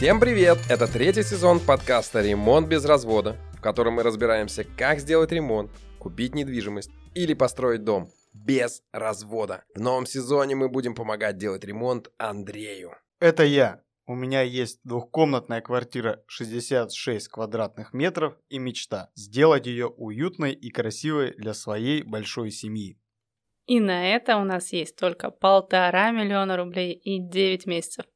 Всем привет! Это третий сезон подкаста «Ремонт без развода», в котором мы разбираемся, как сделать ремонт, купить недвижимость или построить дом без развода. В новом сезоне мы будем помогать делать ремонт Андрею. Это я. У меня есть двухкомнатная квартира 66 квадратных метров и мечта сделать ее уютной и красивой для своей большой семьи. И на это у нас есть только полтора миллиона рублей и 9 месяцев.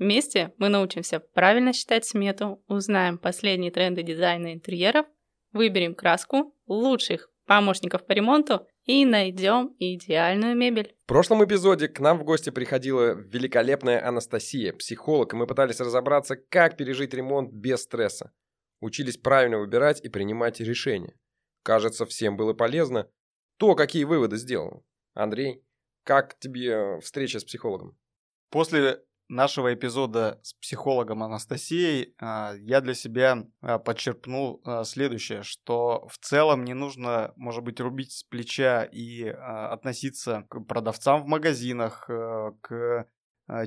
Вместе мы научимся правильно считать смету, узнаем последние тренды дизайна интерьеров, выберем краску, лучших помощников по ремонту и найдем идеальную мебель. В прошлом эпизоде к нам в гости приходила великолепная Анастасия, психолог, и мы пытались разобраться, как пережить ремонт без стресса. Учились правильно выбирать и принимать решения. Кажется, всем было полезно. То, какие выводы сделал. Андрей, как тебе встреча с психологом? После нашего эпизода с психологом Анастасией а, я для себя а, подчерпнул а, следующее, что в целом не нужно, может быть, рубить с плеча и относиться к продавцам в магазинах, к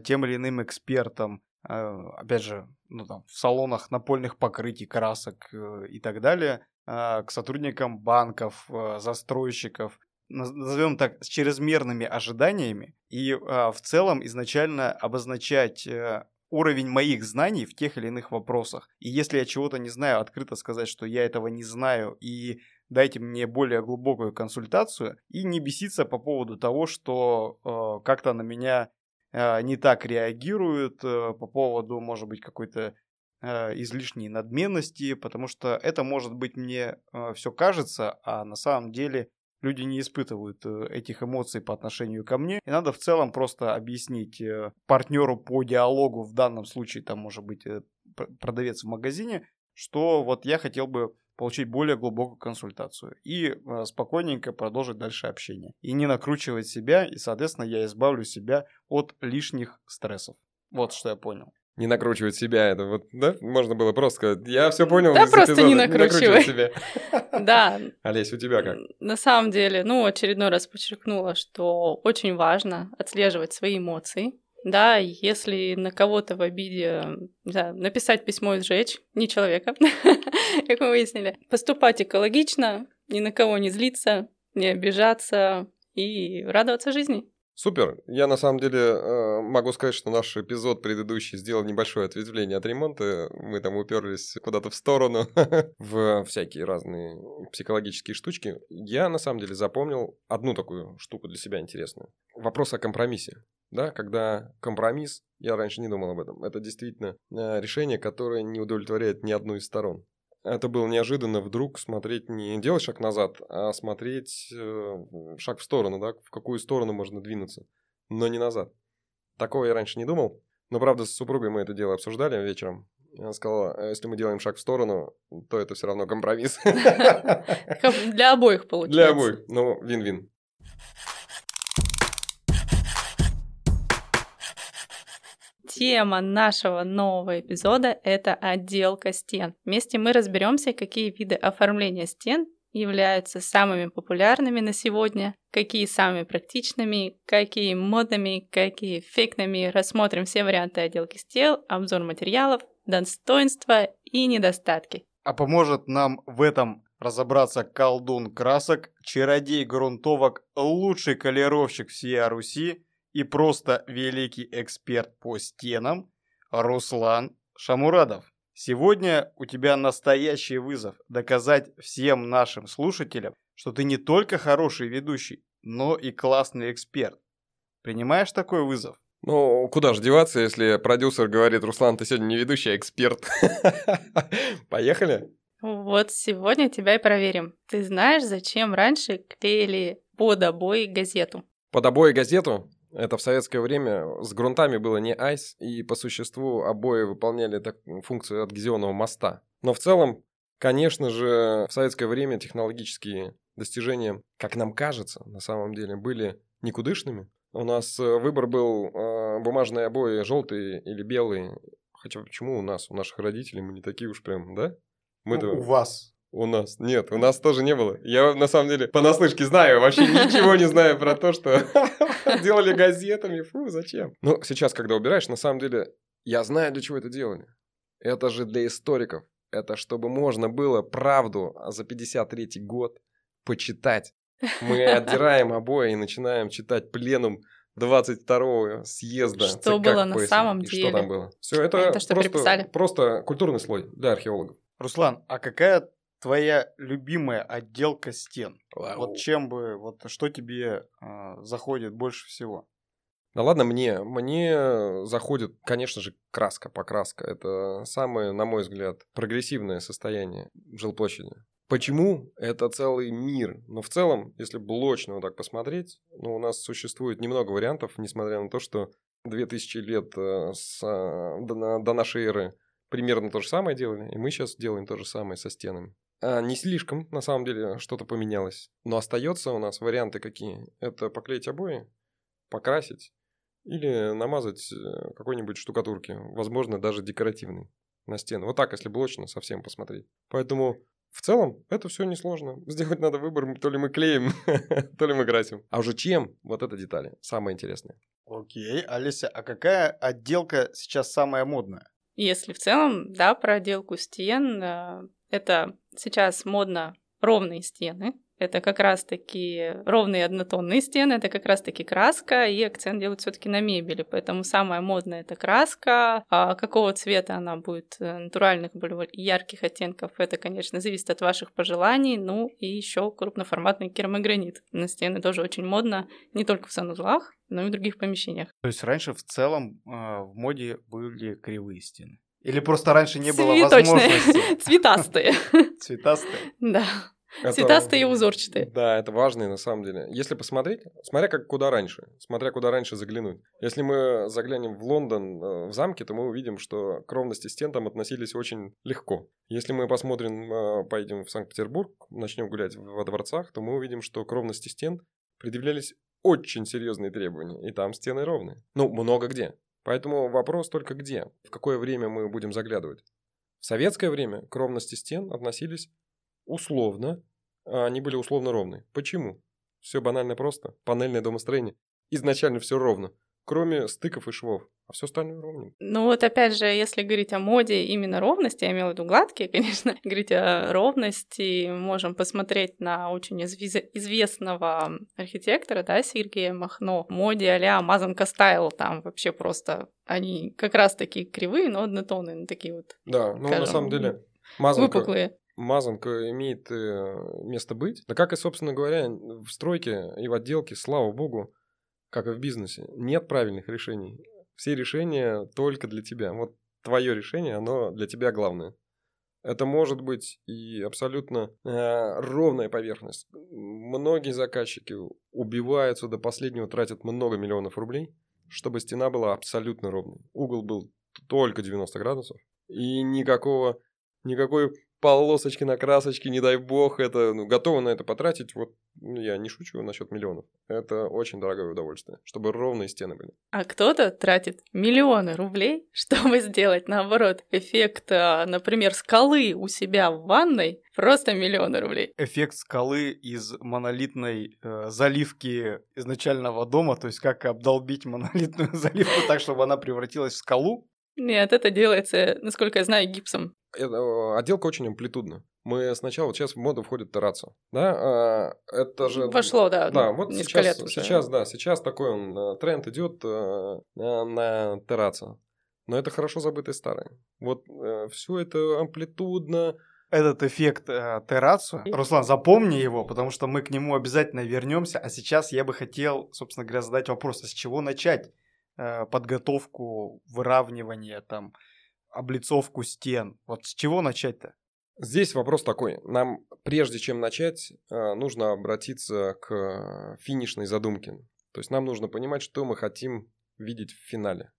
тем или иным экспертам, опять же, ну, там, в салонах напольных покрытий, красок э, и так далее, к сотрудникам банков, застройщиков, назовем так, с чрезмерными ожиданиями и а, в целом изначально обозначать а, уровень моих знаний в тех или иных вопросах. И если я чего-то не знаю, открыто сказать, что я этого не знаю и дайте мне более глубокую консультацию и не беситься по поводу того, что э, как-то на меня э, не так реагируют э, по поводу, может быть, какой-то э, излишней надменности, потому что это может быть мне э, все кажется, а на самом деле люди не испытывают э, этих эмоций по отношению ко мне. И надо в целом просто объяснить э, партнеру по диалогу, в данном случае там может быть э, продавец в магазине, что вот я хотел бы получить более глубокую консультацию и спокойненько продолжить дальше общение. И не накручивать себя, и, соответственно, я избавлю себя от лишних стрессов. Вот что я понял не накручивать себя. Это вот, да? Можно было просто сказать, я все понял. Да, просто эпизода. не накручивай. себя. Да. Олесь, у тебя как? На самом деле, ну, очередной раз подчеркнула, что очень важно отслеживать свои эмоции. Да, если на кого-то в обиде не знаю, написать письмо и сжечь, не человека, как мы выяснили, поступать экологично, ни на кого не злиться, не обижаться и радоваться жизни. Супер. Я на самом деле э, могу сказать, что наш эпизод предыдущий сделал небольшое ответвление от ремонта. Мы там уперлись куда-то в сторону, в всякие разные психологические штучки. Я на самом деле запомнил одну такую штуку для себя интересную. Вопрос о компромиссе. Да, когда компромисс, я раньше не думал об этом, это действительно э, решение, которое не удовлетворяет ни одну из сторон это было неожиданно вдруг смотреть не делать шаг назад, а смотреть э, шаг в сторону, да, в какую сторону можно двинуться, но не назад. Такого я раньше не думал, но правда с супругой мы это дело обсуждали вечером. Она сказала, «А если мы делаем шаг в сторону, то это все равно компромисс. Для обоих получается. Для обоих, ну, вин-вин. Тема нашего нового эпизода – это отделка стен. Вместе мы разберемся, какие виды оформления стен являются самыми популярными на сегодня, какие самыми практичными, какие модными, какие эффектными. Рассмотрим все варианты отделки стен, обзор материалов, достоинства и недостатки. А поможет нам в этом разобраться колдун красок, чародей грунтовок, лучший колеровщик всей Руси – и просто великий эксперт по стенам Руслан Шамурадов. Сегодня у тебя настоящий вызов доказать всем нашим слушателям, что ты не только хороший ведущий, но и классный эксперт. Принимаешь такой вызов? Ну, куда же деваться, если продюсер говорит, Руслан, ты сегодня не ведущий, а эксперт. Поехали? Вот сегодня тебя и проверим. Ты знаешь, зачем раньше клеили под обои газету? Под обои газету? Это в советское время с грунтами было не айс, и по существу обои выполняли так, функцию адгезионного моста. Но в целом, конечно же, в советское время технологические достижения, как нам кажется, на самом деле, были никудышными. У нас э, выбор был э, бумажные обои желтые или белые. Хотя почему у нас, у наших родителей мы не такие уж прям, да? Мы ну, у вас. У нас. Нет, у нас тоже не было. Я на самом деле понаслышке знаю, вообще ничего не знаю про то, что делали газетами. Фу, зачем? Ну, сейчас, когда убираешь, на самом деле, я знаю, для чего это делали. Это же для историков. Это чтобы можно было правду за 53 год почитать. Мы отдираем обои и начинаем читать пленум 22-го съезда Что ЦК было на самом И деле. Что там было? Все, это, Это что просто, переписали. просто культурный слой для археологов. Руслан, а какая твоя любимая отделка стен? Вот чем бы, вот что тебе а, заходит больше всего? Да ладно мне. Мне заходит, конечно же, краска, покраска. Это самое, на мой взгляд, прогрессивное состояние жилплощади. Почему? Это целый мир. Но в целом, если блочно вот так посмотреть, ну, у нас существует немного вариантов, несмотря на то, что 2000 лет э, с, э, до, до нашей эры примерно то же самое делали, и мы сейчас делаем то же самое со стенами. А, не слишком, на самом деле, что-то поменялось. Но остается у нас варианты какие? Это поклеить обои, покрасить или намазать э, какой-нибудь штукатурки, возможно, даже декоративной на стену. Вот так, если блочно совсем посмотреть. Поэтому в целом это все несложно. Сделать надо выбор, то ли мы клеим, то ли мы красим. А уже чем? Вот это детали. Самое интересное. Окей, Олеся, а какая отделка сейчас самая модная? Если в целом, да, про отделку стен, э, это сейчас модно ровные стены. Это как раз-таки ровные однотонные стены, это как раз-таки краска, и акцент делают все-таки на мебели. Поэтому самая модная это краска. А какого цвета она будет, э, натуральных, более ярких оттенков, это, конечно, зависит от ваших пожеланий. Ну и еще крупноформатный керамогранит. На стены тоже очень модно, не только в санузлах, но и в других помещениях. То есть раньше в целом а, в моде были кривые стены? Или просто раньше не было возможности? Цветастые. Цветастые. Да. Это- Цветастые и узорчатые. Да, это важно на самом деле. Если посмотреть, смотря как куда раньше, смотря куда раньше заглянуть. Если мы заглянем в Лондон, э, в замки, то мы увидим, что к ровности стен там относились очень легко. Если мы посмотрим, э, поедем в Санкт-Петербург, начнем гулять во дворцах, то мы увидим, что к ровности стен предъявлялись очень серьезные требования, и там стены ровные. Ну, много где. Поэтому вопрос только где, в какое время мы будем заглядывать. В советское время к ровности стен относились условно, а они были условно ровные. Почему? Все банально просто. Панельное домостроение. Изначально все ровно, кроме стыков и швов. А все остальное ровненько. Ну вот опять же, если говорить о моде именно ровности, я имела в виду гладкие, конечно, говорить о ровности, можем посмотреть на очень извиз- известного архитектора, да, Сергея Махно, в моде а-ля Мазанка стайл, там вообще просто они как раз такие кривые, но однотонные, ну, такие вот Да, ну на Скажем, самом деле мазанка, выпуклые. мазанка имеет э, место быть. Да как и, собственно говоря, в стройке и в отделке, слава богу, как и в бизнесе, нет правильных решений. Все решения только для тебя. Вот твое решение, оно для тебя главное. Это может быть и абсолютно э, ровная поверхность. Многие заказчики убиваются до последнего, тратят много миллионов рублей, чтобы стена была абсолютно ровной. Угол был только 90 градусов. И никакого, никакой полосочки на красочке, не дай бог, это ну, готовы на это потратить. Вот ну, я не шучу насчет миллионов. Это очень дорогое удовольствие, чтобы ровные стены были. А кто-то тратит миллионы рублей, чтобы сделать, наоборот, эффект, а, например, скалы у себя в ванной, просто миллионы рублей. Эффект скалы из монолитной э, заливки изначального дома, то есть как обдолбить монолитную заливку так, чтобы она превратилась в скалу. Нет, это делается, насколько я знаю, гипсом. Это, э, отделка очень амплитудна. Мы сначала, вот сейчас в моду входит терраса. Да, а, это же... Вошло, да, Да, ну, вот сейчас, лет уже. сейчас, да, сейчас такой он, э, тренд идет э, на- терраса. Но это хорошо забытое старое. Вот все это амплитудно. Этот эффект э, террацу. Руслан, запомни его, потому что мы к нему обязательно вернемся. А сейчас я бы хотел, собственно говоря, задать вопрос, а с чего начать э, подготовку, выравнивание, там, облицовку стен? Вот с чего начать-то? Здесь вопрос такой. Нам, прежде чем начать, э, нужно обратиться к финишной задумке. То есть нам нужно понимать, что мы хотим видеть в финале.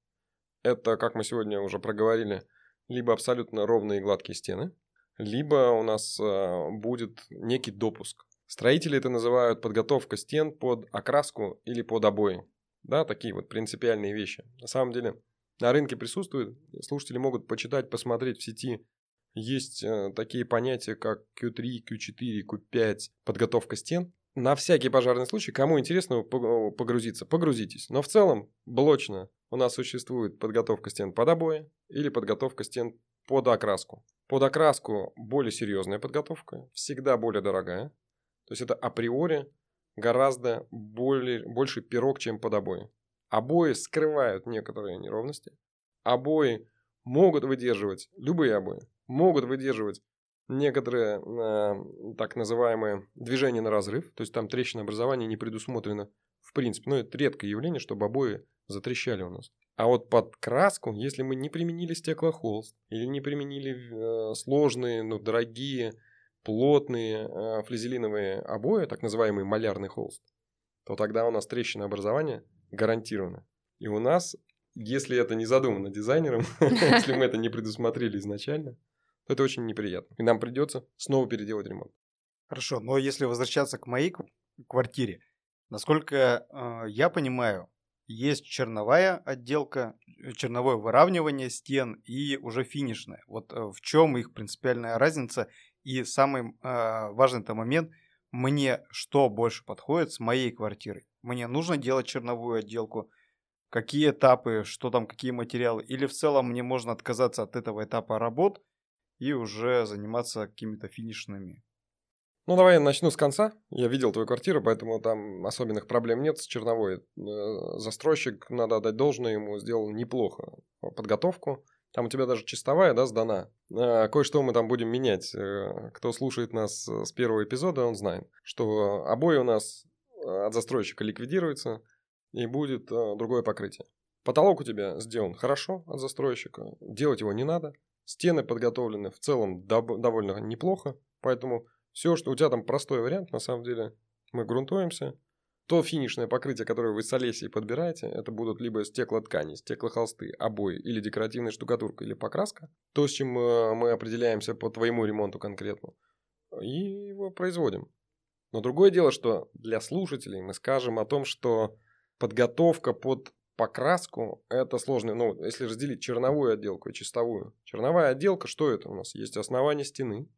Это, как мы сегодня уже проговорили, либо абсолютно ровные и гладкие стены, либо у нас э, будет некий допуск. Строители это называют подготовка стен под окраску или под обои. Да, такие вот принципиальные вещи. На самом деле на рынке присутствуют, слушатели могут почитать, посмотреть в сети. Есть э, такие понятия, как Q3, Q4, Q5, подготовка стен. На всякий пожарный случай, кому интересно пог- погрузиться, погрузитесь. Но в целом, блочно у нас существует подготовка стен под обои или подготовка стен под окраску. Под окраску более серьезная подготовка, всегда более дорогая. То есть это априори гораздо более, больше пирог, чем под обои. Обои скрывают некоторые неровности. Обои могут выдерживать, любые обои, могут выдерживать некоторые э, так называемые движения на разрыв. То есть там трещина образования не предусмотрено в принципе. Но это редкое явление, чтобы обои затрещали у нас. А вот под краску, если мы не применили стеклохолст или не применили э, сложные, ну, дорогие, плотные э, флизелиновые обои, так называемый малярный холст, то тогда у нас трещина образования гарантирована. И у нас, если это не задумано дизайнером, если мы это не предусмотрели изначально, то это очень неприятно. И нам придется снова переделать ремонт. Хорошо, но если возвращаться к моей квартире, насколько э, я понимаю, есть черновая отделка, э, черновое выравнивание стен и уже финишное. Вот э, в чем их принципиальная разница? И самый э, важный-то момент, мне что больше подходит с моей квартирой? Мне нужно делать черновую отделку? Какие этапы, что там, какие материалы? Или в целом мне можно отказаться от этого этапа работ и уже заниматься какими-то финишными ну, давай я начну с конца. Я видел твою квартиру, поэтому там особенных проблем нет с черновой. Э, застройщик, надо отдать должное ему, сделал неплохо подготовку. Там у тебя даже чистовая, да, сдана. А, кое-что мы там будем менять. Э, кто слушает нас с первого эпизода, он знает, что обои у нас от застройщика ликвидируются, и будет другое покрытие. Потолок у тебя сделан хорошо от застройщика, делать его не надо. Стены подготовлены в целом довольно неплохо, поэтому все, что у тебя там простой вариант, на самом деле, мы грунтуемся. То финишное покрытие, которое вы с Олесей подбираете, это будут либо стеклоткани, стеклохолсты, обои или декоративная штукатурка или покраска. То, с чем э, мы определяемся по твоему ремонту конкретно. И его производим. Но другое дело, что для слушателей мы скажем о том, что подготовка под покраску – это сложно. Ну, если разделить черновую отделку и чистовую. Черновая отделка, что это у нас? Есть основание стены,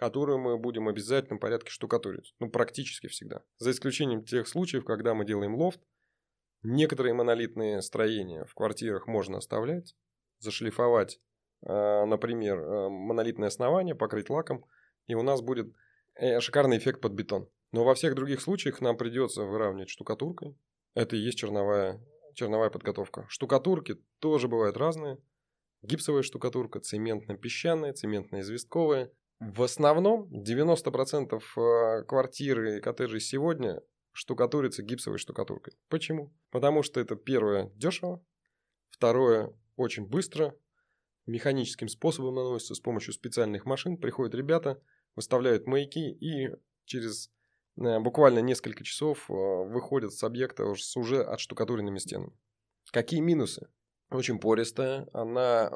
которую мы будем в обязательном порядке штукатурить. Ну, практически всегда. За исключением тех случаев, когда мы делаем лофт, некоторые монолитные строения в квартирах можно оставлять, зашлифовать, а, например, а, монолитное основание, покрыть лаком, и у нас будет э, шикарный эффект под бетон. Но во всех других случаях нам придется выравнивать штукатуркой. Это и есть черновая, черновая подготовка. Штукатурки тоже бывают разные. Гипсовая штукатурка, цементно-песчаная, цементно-известковая, в основном 90% э, квартир и коттеджей сегодня штукатурится гипсовой штукатуркой. Почему? Потому что это первое дешево, второе очень быстро, механическим способом наносится с помощью специальных машин. Приходят ребята, выставляют маяки и через э, буквально несколько часов э, выходят с объекта уже с уже отштукатуренными стенами. Какие минусы? Очень пористая, она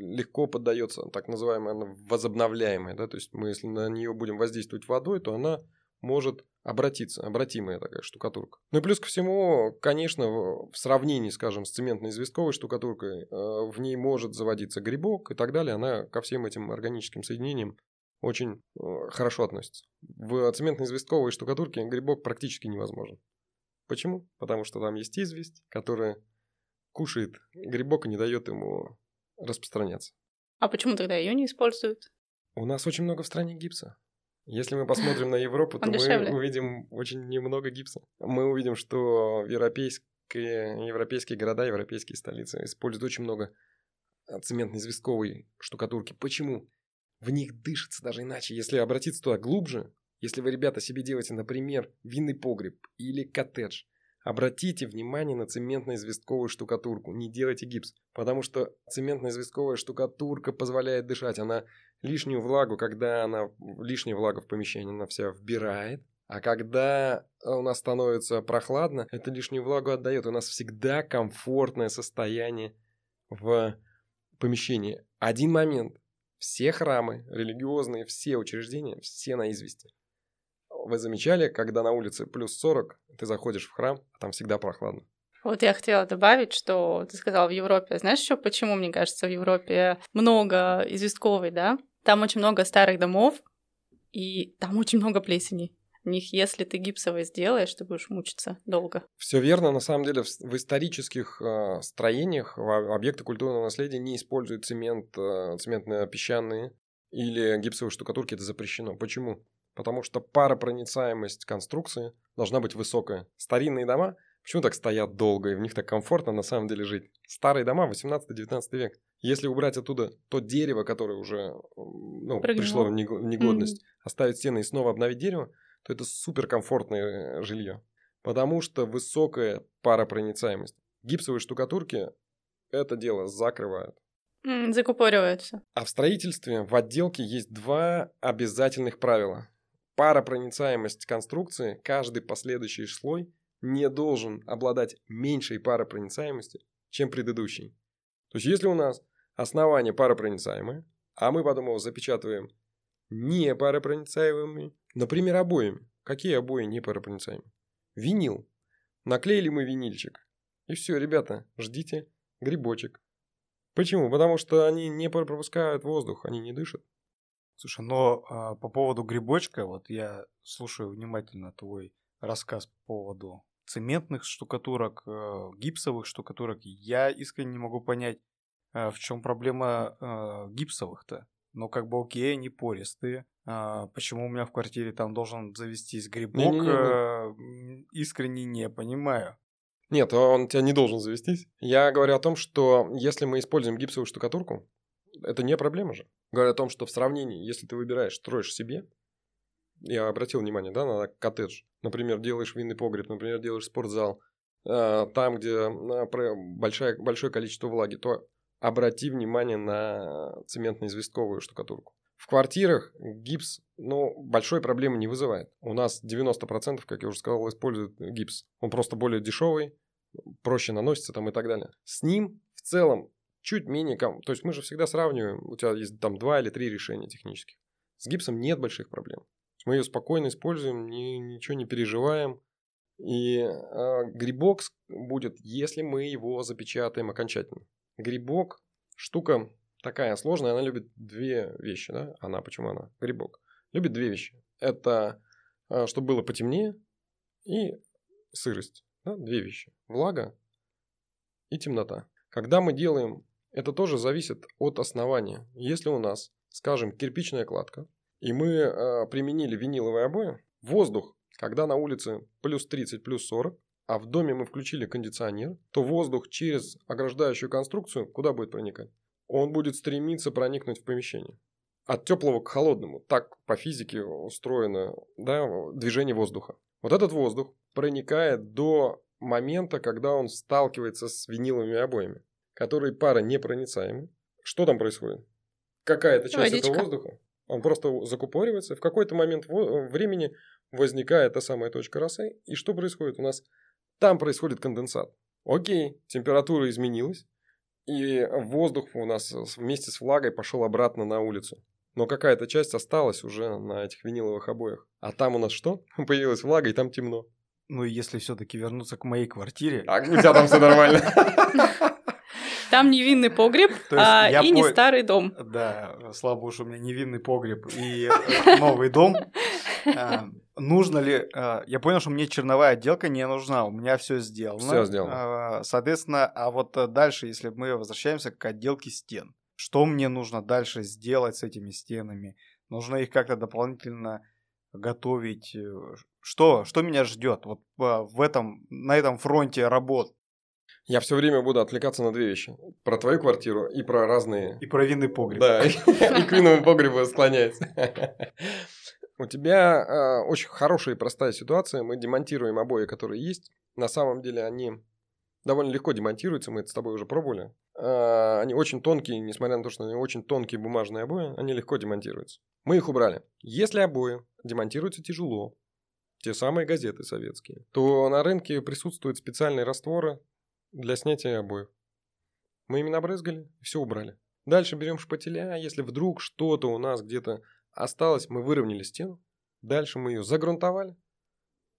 легко поддается, так называемая, она возобновляемая, да, то есть мы, если на нее будем воздействовать водой, то она может обратиться, обратимая такая штукатурка. Ну и плюс ко всему, конечно, в сравнении, скажем, с цементно-известковой штукатуркой, э, в ней может заводиться грибок и так далее, она ко всем этим органическим соединениям очень э, хорошо относится. В цементно-известковой штукатурке грибок практически невозможен. Почему? Потому что там есть известь, которая кушает грибок и не дает ему распространяться. А почему тогда ее не используют? У нас очень много в стране гипса. Если мы посмотрим на Европу, то мы увидим очень немного гипса. Мы увидим, что европейские, европейские города, европейские столицы используют очень много цементно-известковой штукатурки. Почему? В них дышится даже иначе. Если обратиться туда глубже, если вы, ребята, себе делаете, например, винный погреб или коттедж – Обратите внимание на цементно-известковую штукатурку, не делайте гипс, потому что цементно-известковая штукатурка позволяет дышать, она лишнюю влагу, когда она лишняя влага в помещении, она вся вбирает, а когда у нас становится прохладно, это лишнюю влагу отдает. У нас всегда комфортное состояние в помещении. Один момент. Все храмы, религиозные, все учреждения, все на извести. Вы замечали, когда на улице плюс 40, ты заходишь в храм, а там всегда прохладно? Вот я хотела добавить, что ты сказал в Европе. Знаешь еще, почему, мне кажется, в Европе много известковой, да? Там очень много старых домов, и там очень много плесени. них, если ты гипсовый сделаешь, ты будешь мучиться долго. Все верно. На самом деле в, в исторических э, строениях в объекты культурного наследия не используют цемент, э, цементно-песчаные или гипсовые штукатурки. Это запрещено. Почему? Потому что паропроницаемость конструкции должна быть высокая. Старинные дома почему так стоят долго и в них так комфортно на самом деле жить? Старые дома 18-19 век. Если убрать оттуда то дерево, которое уже ну, пришло в негодность, mm-hmm. оставить стены и снова обновить дерево, то это суперкомфортное э, жилье. Потому что высокая паропроницаемость. Гипсовые штукатурки это дело закрывают. Mm, закупориваются. А в строительстве, в отделке есть два обязательных правила. Паропроницаемость конструкции, каждый последующий слой не должен обладать меньшей паропроницаемостью, чем предыдущий. То есть, если у нас основание паропроницаемое, а мы потом его запечатываем не паропроницаемыми, например, обоями. Какие обои не паропроницаемые? Винил. Наклеили мы винильчик. И все, ребята, ждите грибочек. Почему? Потому что они не пропускают воздух, они не дышат. Слушай, но а, по поводу грибочка, вот я слушаю внимательно твой рассказ по поводу цементных штукатурок, э, гипсовых штукатурок. Я искренне не могу понять, э, в чем проблема э, гипсовых-то. Ну, как бы окей, они пористые. А, почему у меня в квартире там должен завестись грибок? Не, не, не, не. Искренне не понимаю. Нет, он у тебя не должен завестись. Я говорю о том, что если мы используем гипсовую штукатурку, это не проблема же. Говорю о том, что в сравнении, если ты выбираешь, строишь себе, я обратил внимание, да, на коттедж. Например, делаешь винный погреб, например, делаешь спортзал, э, там, где э, большое, большое количество влаги, то обрати внимание на цементно-известковую штукатурку. В квартирах гипс, ну, большой проблемы не вызывает. У нас 90%, как я уже сказал, используют гипс. Он просто более дешевый, проще наносится там и так далее. С ним в целом чуть менее... Ком... То есть мы же всегда сравниваем, у тебя есть там два или три решения технических. С гипсом нет больших проблем. Мы ее спокойно используем, ни, ничего не переживаем. И э, грибок будет, если мы его запечатаем окончательно. Грибок штука такая сложная, она любит две вещи, да? Она, почему она? Грибок. Любит две вещи. Это э, чтобы было потемнее и сырость. Да? Две вещи. Влага и темнота. Когда мы делаем, это тоже зависит от основания. Если у нас, скажем, кирпичная кладка, и мы э, применили виниловые обои, воздух, когда на улице плюс 30, плюс 40, а в доме мы включили кондиционер, то воздух через ограждающую конструкцию куда будет проникать? Он будет стремиться проникнуть в помещение. От теплого к холодному. Так по физике устроено да, движение воздуха. Вот этот воздух проникает до момента, когда он сталкивается с виниловыми обоями, которые пара непроницаемы. Что там происходит? Какая-то часть Водичка. этого воздуха он просто закупоривается. В какой-то момент времени возникает та самая точка росы. И что происходит? У нас там происходит конденсат. Окей, температура изменилась. И воздух у нас вместе с влагой пошел обратно на улицу. Но какая-то часть осталась уже на этих виниловых обоях. А там у нас что? Появилась влага, и там темно. Ну, если все-таки вернуться к моей квартире... А у тебя там все нормально. Там невинный погреб а, и по... не старый дом. Да, слава богу, что у меня невинный погреб и э, новый дом. А, нужно ли... А, я понял, что мне черновая отделка не нужна, у меня все сделано. Все сделано. Соответственно, а вот дальше, если мы возвращаемся к отделке стен, что мне нужно дальше сделать с этими стенами? Нужно их как-то дополнительно готовить? Э, что, что меня ждет вот в этом, на этом фронте работ? Я все время буду отвлекаться на две вещи. Про твою квартиру и про разные... И про винный погреб. Да, и к винному погребу склоняется. У тебя э, очень хорошая и простая ситуация. Мы демонтируем обои, которые есть. На самом деле они довольно легко демонтируются. Мы это с тобой уже пробовали. Э, они очень тонкие, несмотря на то, что они очень тонкие бумажные обои, они легко демонтируются. Мы их убрали. Если обои демонтируются тяжело, те самые газеты советские, то на рынке присутствуют специальные растворы, для снятия обоев. Мы ими набрызгали, все убрали. Дальше берем шпателя, а если вдруг что-то у нас где-то осталось, мы выровняли стену. Дальше мы ее загрунтовали.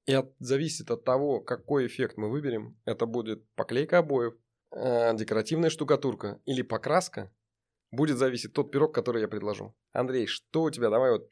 И от, зависит от того, какой эффект мы выберем. Это будет поклейка обоев, э, декоративная штукатурка или покраска. Будет зависеть тот пирог, который я предложу. Андрей, что у тебя? Давай вот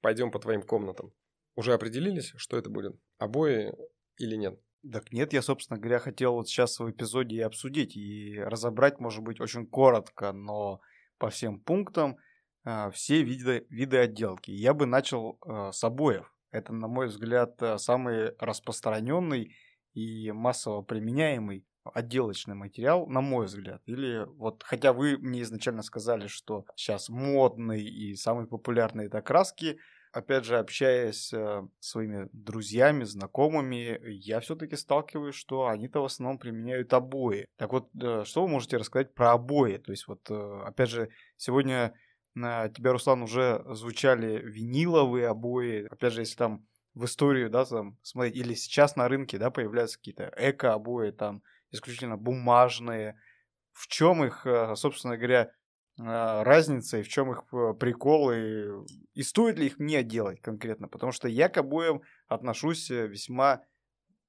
пойдем по твоим комнатам. Уже определились, что это будет? Обои или нет? Так нет, я, собственно говоря, хотел вот сейчас в эпизоде и обсудить, и разобрать, может быть, очень коротко, но по всем пунктам э, все виды, виды отделки. Я бы начал э, с обоев. Это, на мой взгляд, э, самый распространенный и массово применяемый отделочный материал, на мой взгляд. Или вот, хотя вы мне изначально сказали, что сейчас модный и самый популярный это краски, опять же, общаясь э, своими друзьями, знакомыми, я все-таки сталкиваюсь, что они-то в основном применяют обои. Так вот, э, что вы можете рассказать про обои? То есть вот, э, опять же, сегодня на тебя, Руслан, уже звучали виниловые обои. Опять же, если там в историю, да, там, смотреть, или сейчас на рынке, да, появляются какие-то эко-обои, там, исключительно бумажные. В чем их, э, собственно говоря, разница и в чем их э, прикол и, и стоит ли их мне делать конкретно, потому что я к обоим отношусь весьма,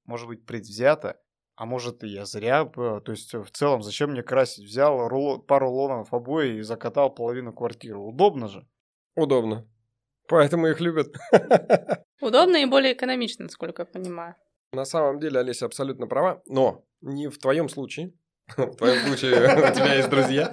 может быть, предвзято, а может и я зря, то есть в целом зачем мне красить, взял руло, пару лонов обои и закатал половину квартиры, удобно же? Удобно, поэтому их любят. Удобно и более экономично, насколько я понимаю. На самом деле Олеся абсолютно права, но не в твоем случае. В твоем случае у тебя есть друзья.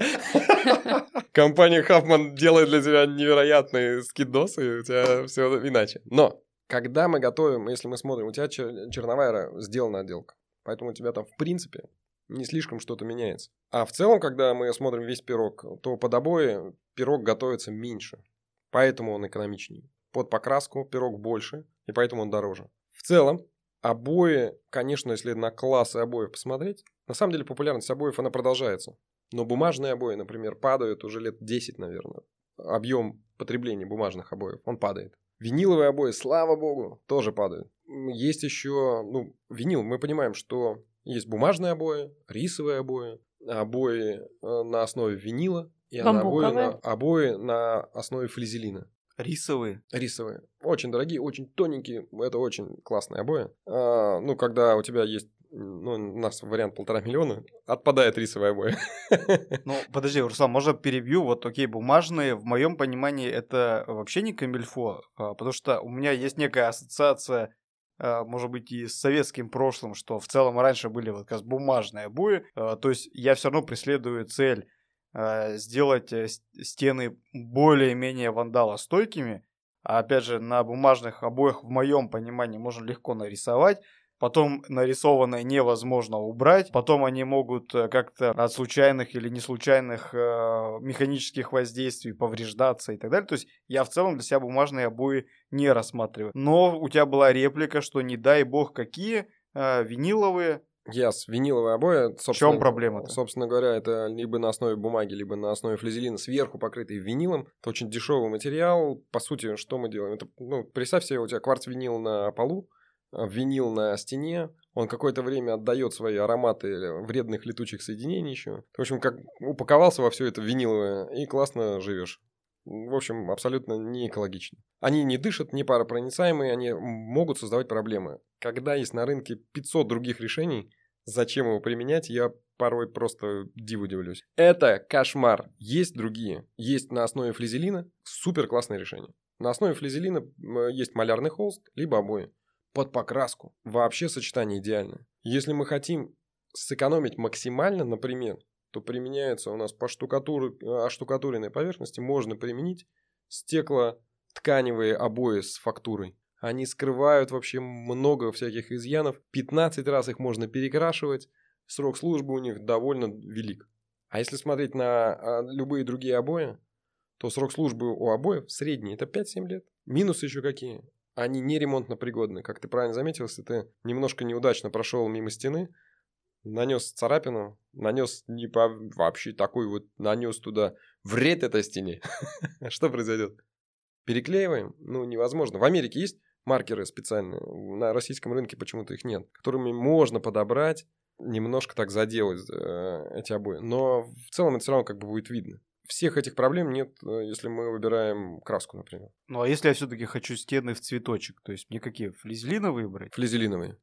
Компания Хафман делает для тебя невероятные скидосы, и у тебя все иначе. Но когда мы готовим, если мы смотрим, у тебя черновая сделана отделка. Поэтому у тебя там, в принципе, не слишком что-то меняется. А в целом, когда мы смотрим весь пирог, то под обои пирог готовится меньше. Поэтому он экономичнее. Под покраску пирог больше, и поэтому он дороже. В целом, Обои, конечно, если на классы обоев посмотреть, на самом деле популярность обоев, она продолжается. Но бумажные обои, например, падают уже лет 10, наверное. Объем потребления бумажных обоев, он падает. Виниловые обои, слава богу, тоже падают. Есть еще, ну, винил, мы понимаем, что есть бумажные обои, рисовые обои, обои э, на основе винила и обои на, обои на основе флизелина. Рисовые? Рисовые. Очень дорогие, очень тоненькие. Это очень классные обои. А, ну, когда у тебя есть ну, у нас вариант полтора миллиона, отпадает рисовые обои. Ну, подожди, Руслан, можно перебью? Вот окей, бумажные, в моем понимании, это вообще не камильфо, а, потому что у меня есть некая ассоциация а, может быть, и с советским прошлым, что в целом раньше были вот как бумажные обои. А, то есть я все равно преследую цель сделать э, стены более-менее вандалостойкими. А опять же, на бумажных обоях, в моем понимании, можно легко нарисовать. Потом нарисованное невозможно убрать. Потом они могут э, как-то от случайных или не случайных э, механических воздействий повреждаться и так далее. То есть я в целом для себя бумажные обои не рассматриваю. Но у тебя была реплика, что не дай бог какие э, виниловые Yes, виниловые обои. В чем проблема? -то? Собственно говоря, это либо на основе бумаги, либо на основе флизелина сверху покрытый винилом. Это очень дешевый материал. По сути, что мы делаем? Это, ну, представь себе, у тебя кварц-винил на полу, винил на стене, он какое-то время отдает свои ароматы вредных летучих соединений еще. В общем, как упаковался во все это виниловое и классно живешь в общем, абсолютно не экологично. Они не дышат, не паропроницаемые, они могут создавать проблемы. Когда есть на рынке 500 других решений, зачем его применять, я порой просто диву удивлюсь. Это кошмар. Есть другие. Есть на основе флизелина супер классное решение. На основе флизелина есть малярный холст, либо обои. Под покраску. Вообще сочетание идеальное. Если мы хотим сэкономить максимально, например, то применяется у нас по штукатур... оштукатуренной поверхности, можно применить стекло-тканевые обои с фактурой. Они скрывают вообще много всяких изъянов. 15 раз их можно перекрашивать. Срок службы у них довольно велик. А если смотреть на а, любые другие обои, то срок службы у обоев средний, это 5-7 лет. Минусы еще какие? Они не ремонтно пригодны. Как ты правильно заметил, если ты немножко неудачно прошел мимо стены, нанес царапину, нанес не по... вообще такой вот, нанес туда вред этой стене. Что произойдет? Переклеиваем? Ну, невозможно. В Америке есть маркеры специальные, на российском рынке почему-то их нет, которыми можно подобрать, немножко так заделать э, эти обои. Но в целом это все равно как бы будет видно. Всех этих проблем нет, э, если мы выбираем краску, например. Ну, а если я все-таки хочу стены в цветочек, то есть мне какие, флизелиновые брать? Флизелиновые.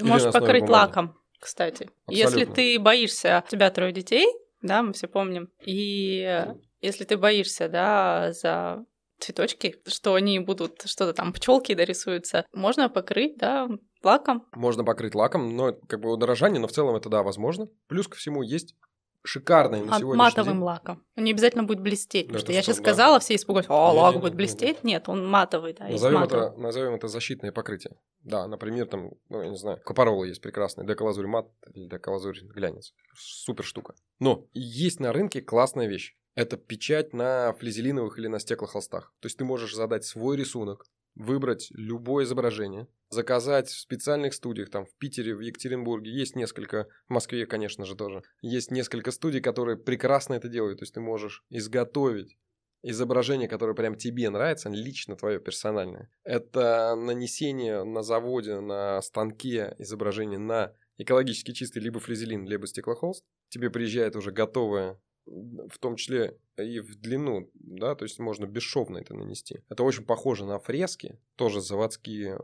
Можешь покрыть бумаги. лаком кстати. Абсолютно. Если ты боишься, у тебя трое детей, да, мы все помним, и если ты боишься, да, за цветочки, что они будут что-то там, пчелки дорисуются, можно покрыть, да, лаком. Можно покрыть лаком, но как бы удорожание, но в целом это, да, возможно. Плюс ко всему есть шикарный на сегодняшний матовым день. лаком. Он не обязательно будет блестеть. Да потому что ты я что, сейчас да. сказала, все испугались, Не-не-не, лак будет блестеть. Нет, он матовый, да, Назовем это, назовем это защитное покрытие. Да, например, там, ну, я не знаю, Капарола есть прекрасный, деколазурь мат или деколазурь глянец. Супер штука. Но есть на рынке классная вещь. Это печать на флизелиновых или на стеклохолстах. То есть ты можешь задать свой рисунок, выбрать любое изображение, заказать в специальных студиях, там в Питере, в Екатеринбурге, есть несколько, в Москве, конечно же, тоже, есть несколько студий, которые прекрасно это делают, то есть ты можешь изготовить изображение, которое прям тебе нравится, лично твое персональное. Это нанесение на заводе, на станке изображения на экологически чистый либо флизелин, либо стеклохолст. Тебе приезжает уже готовое в том числе и в длину, да, то есть можно бесшовно это нанести. Это очень похоже на фрески, тоже заводские,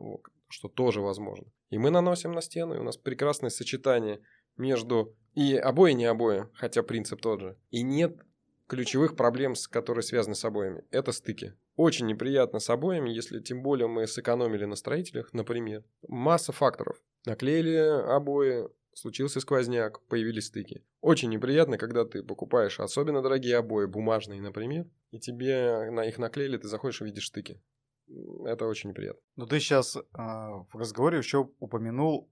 что тоже возможно. И мы наносим на стену, и у нас прекрасное сочетание между и обои, и не обои, хотя принцип тот же. И нет ключевых проблем, которые связаны с обоями. Это стыки. Очень неприятно с обоями, если тем более мы сэкономили на строителях, например. Масса факторов. Наклеили обои, случился сквозняк, появились стыки. Очень неприятно, когда ты покупаешь особенно дорогие обои, бумажные, например, и тебе на их наклеили, ты заходишь и видишь стыки. Это очень неприятно. Но ты сейчас в разговоре еще упомянул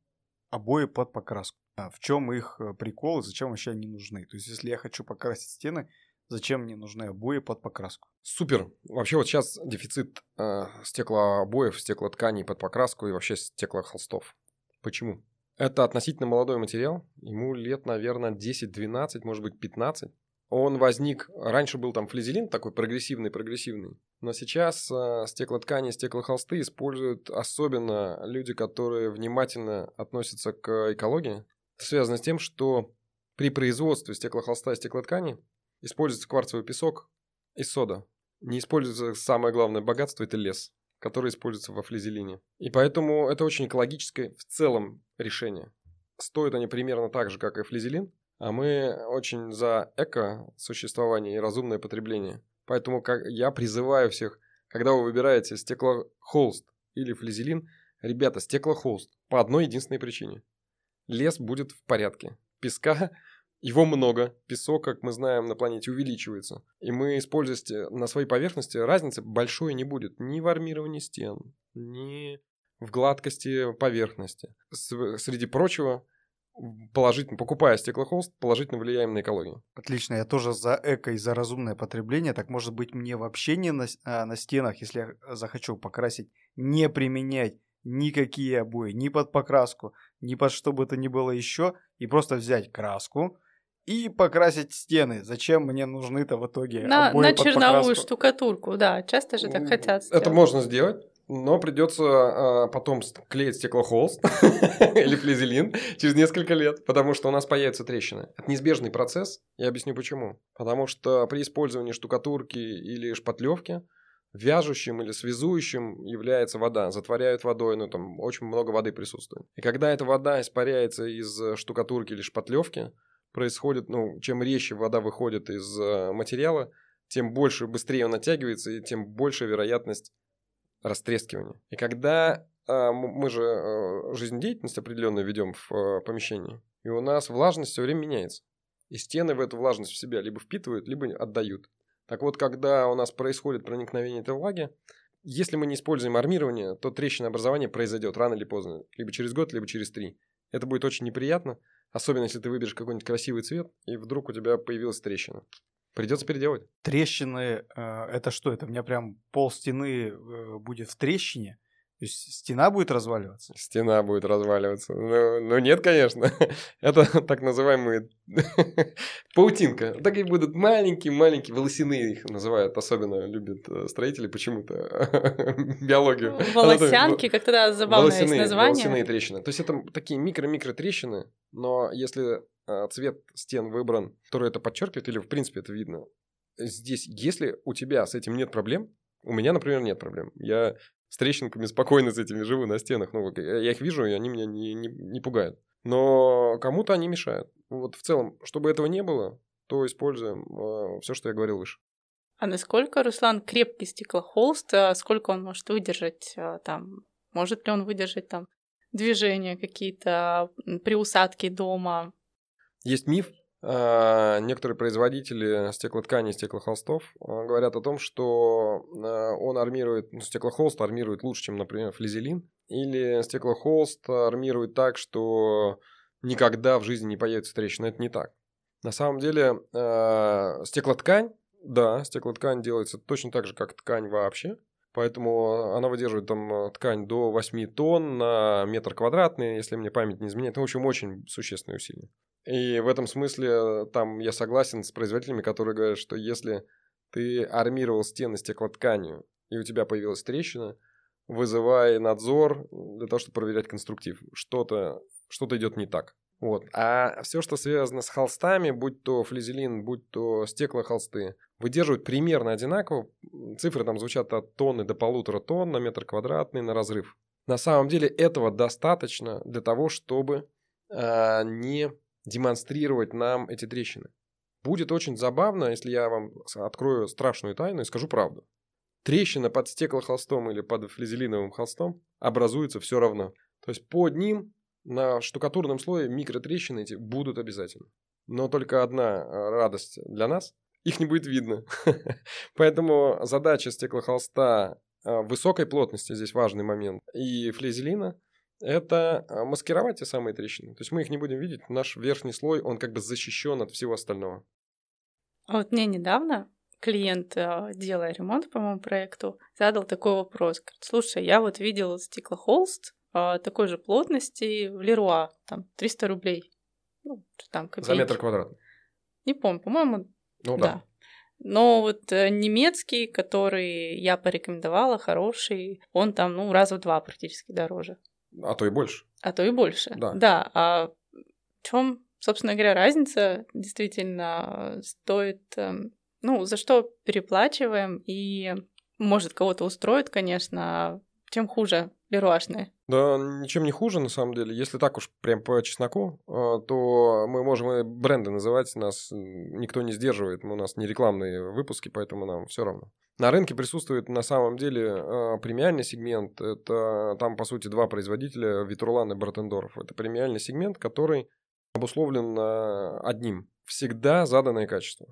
обои под покраску. А в чем их э, прикол и зачем вообще они нужны? То есть, если я хочу покрасить стены, зачем мне нужны обои под покраску? Супер. Вообще вот сейчас дефицит э, стеклообоев, стеклотканей под покраску и вообще стеклохолстов. Почему? Это относительно молодой материал. Ему лет, наверное, 10-12, может быть, 15. Он возник, раньше был там флизелин такой прогрессивный-прогрессивный, но сейчас э, стеклоткани, стеклохолсты используют особенно люди, которые внимательно относятся к экологии. Это связано с тем, что при производстве стеклохолста и стеклоткани используется кварцевый песок и сода. Не используется самое главное богатство – это лес, который используется во флизелине. И поэтому это очень экологическое в целом решение. Стоят они примерно так же, как и флизелин, а мы очень за эко-существование и разумное потребление. Поэтому как я призываю всех, когда вы выбираете стеклохолст или флизелин, ребята, стеклохолст по одной единственной причине. Лес будет в порядке. Песка его много. Песок, как мы знаем, на планете увеличивается. И мы используя на своей поверхности, разницы большой не будет. Ни в армировании стен, ни в гладкости поверхности. С- среди прочего, положительно, покупая стеклохолст, положительно влияем на экологию. Отлично, я тоже за эко и за разумное потребление. Так может быть мне вообще не на, а, на стенах, если я захочу покрасить, не применять никакие обои, ни под покраску, ни под что бы то ни было еще, и просто взять краску и покрасить стены. Зачем мне нужны-то в итоге На, обои на под черновую покраску? штукатурку, да, часто же так хотят Это сделать. можно сделать, но придется а, потом клеить стеклохолст или флизелин через несколько лет, потому что у нас появятся трещины. Это неизбежный процесс, я объясню почему. Потому что при использовании штукатурки или шпатлевки вяжущим или связующим является вода. Затворяют водой, ну там очень много воды присутствует. И когда эта вода испаряется из э, штукатурки или шпатлевки, происходит, ну, чем резче вода выходит из э, материала, тем больше, быстрее он натягивается, и тем больше вероятность растрескивания. И когда э, мы же э, жизнедеятельность определенную ведем в э, помещении, и у нас влажность все время меняется. И стены в эту влажность в себя либо впитывают, либо отдают. Так вот, когда у нас происходит проникновение этой влаги, если мы не используем армирование, то трещина образования произойдет рано или поздно. Либо через год, либо через три. Это будет очень неприятно, особенно если ты выберешь какой-нибудь красивый цвет, и вдруг у тебя появилась трещина. Придется переделать. Трещины, э, это что? Это у меня прям пол стены э, будет в трещине? То есть стена будет разваливаться? Стена будет разваливаться. Ну, ну нет, конечно. Это так называемые паутинка. Такие будут маленькие-маленькие волосяные их называют. Особенно любят э, строители почему-то биологию. Волосянки, как тогда забавное есть волосяные, название. волосяные трещины. То есть это такие микро-микро трещины, но если э, цвет стен выбран, который это подчеркивает, или в принципе это видно, здесь, если у тебя с этим нет проблем, у меня, например, нет проблем. Я с трещинками спокойно с этими живу на стенах. Ну, я их вижу, и они меня не, не, не пугают. Но кому-то они мешают. Вот в целом, чтобы этого не было, то используем все, что я говорил выше. А насколько, Руслан, крепкий стеклохолст, а сколько он может выдержать а, там? Может ли он выдержать там движения какие-то при усадке дома? Есть миф, некоторые производители стеклотканей, стеклохолстов а, говорят о том, что он армирует, ну, стеклохолст армирует лучше, чем, например, флизелин, или стеклохолст армирует так, что никогда в жизни не появится трещина. Это не так. На самом деле стеклоткань да, стеклоткань делается точно так же, как ткань вообще. Поэтому она выдерживает там э, ткань до 8 тонн на метр квадратный, если мне память не изменяет. В общем, очень существенные усилия. И в этом смысле там я согласен с производителями, которые говорят, что если ты армировал стены стеклотканью, и у тебя появилась трещина, вызывай надзор для того, чтобы проверять конструктив. Что-то что идет не так. Вот. А все, что связано с холстами, будь то флизелин, будь то стеклохолсты, выдерживают примерно одинаково. Цифры там звучат от тонны до полутора тонн на метр квадратный на разрыв. На самом деле этого достаточно для того, чтобы э, не демонстрировать нам эти трещины. Будет очень забавно, если я вам открою страшную тайну и скажу правду. Трещина под стеклохолстом или под флизелиновым холстом образуется все равно. То есть под ним на штукатурном слое микротрещины эти будут обязательно. Но только одна э, радость для нас – их не будет видно. Поэтому задача стеклохолста э, высокой плотности, здесь важный момент, и флизелина – это э, маскировать те самые трещины. То есть мы их не будем видеть, наш верхний слой, он как бы защищен от всего остального. А вот мне недавно клиент, делая ремонт по моему проекту, задал такой вопрос. Говорит, слушай, я вот видел стеклохолст, а, такой же плотности в Леруа, там 300 рублей. Ну, там копейки. За метр квадратный? Не помню, по-моему, ну, да. да. Но вот э, немецкий, который я порекомендовала, хороший, он там, ну, раза в два практически дороже. А то и больше. А то и больше. Да. Да. А в чем, собственно говоря, разница действительно стоит, эм, ну, за что переплачиваем и может кого-то устроит, конечно, чем хуже леруашные. Да, ничем не хуже, на самом деле. Если так уж прям по чесноку, а, то мы можем и бренды называть, нас никто не сдерживает, у нас не рекламные выпуски, поэтому нам все равно. На рынке присутствует на самом деле а, премиальный сегмент. Это там, по сути, два производителя, Витурлан и Братендорф. Это премиальный сегмент, который обусловлен а, одним. Всегда заданное качество.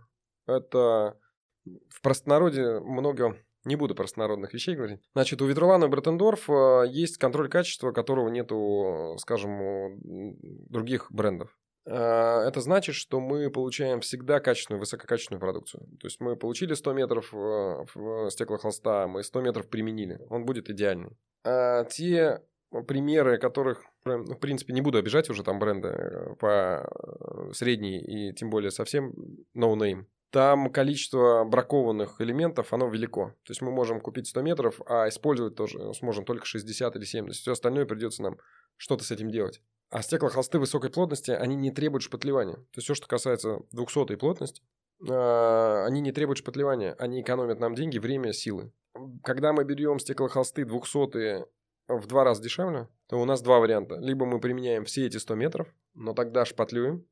Это в простонародье много не буду простонародных вещей говорить. Значит, у Ветрулана Бретендорф э, есть контроль качества, которого нету, скажем, у других брендов. Э, это значит, что мы получаем всегда качественную, высококачественную продукцию. То есть мы получили 100 метров стеклохолста, мы 100 метров применили. Он будет идеальный. А те примеры, которых, ну, в принципе, не буду обижать уже там бренды э, по средней и тем более совсем no-name там количество бракованных элементов, оно велико. То есть мы можем купить 100 метров, а использовать тоже сможем только 60 или 70. Все остальное придется нам что-то с этим делать. А стеклохолсты высокой плотности, они не требуют шпатлевания. То есть все, что касается 200 плотности, а, они не требуют шпатлевания. Они экономят нам деньги, время, силы. Когда мы берем стеклохолсты 200 в два раза дешевле, то у нас два варианта. Либо мы применяем все эти 100 метров, но тогда шпатлюем,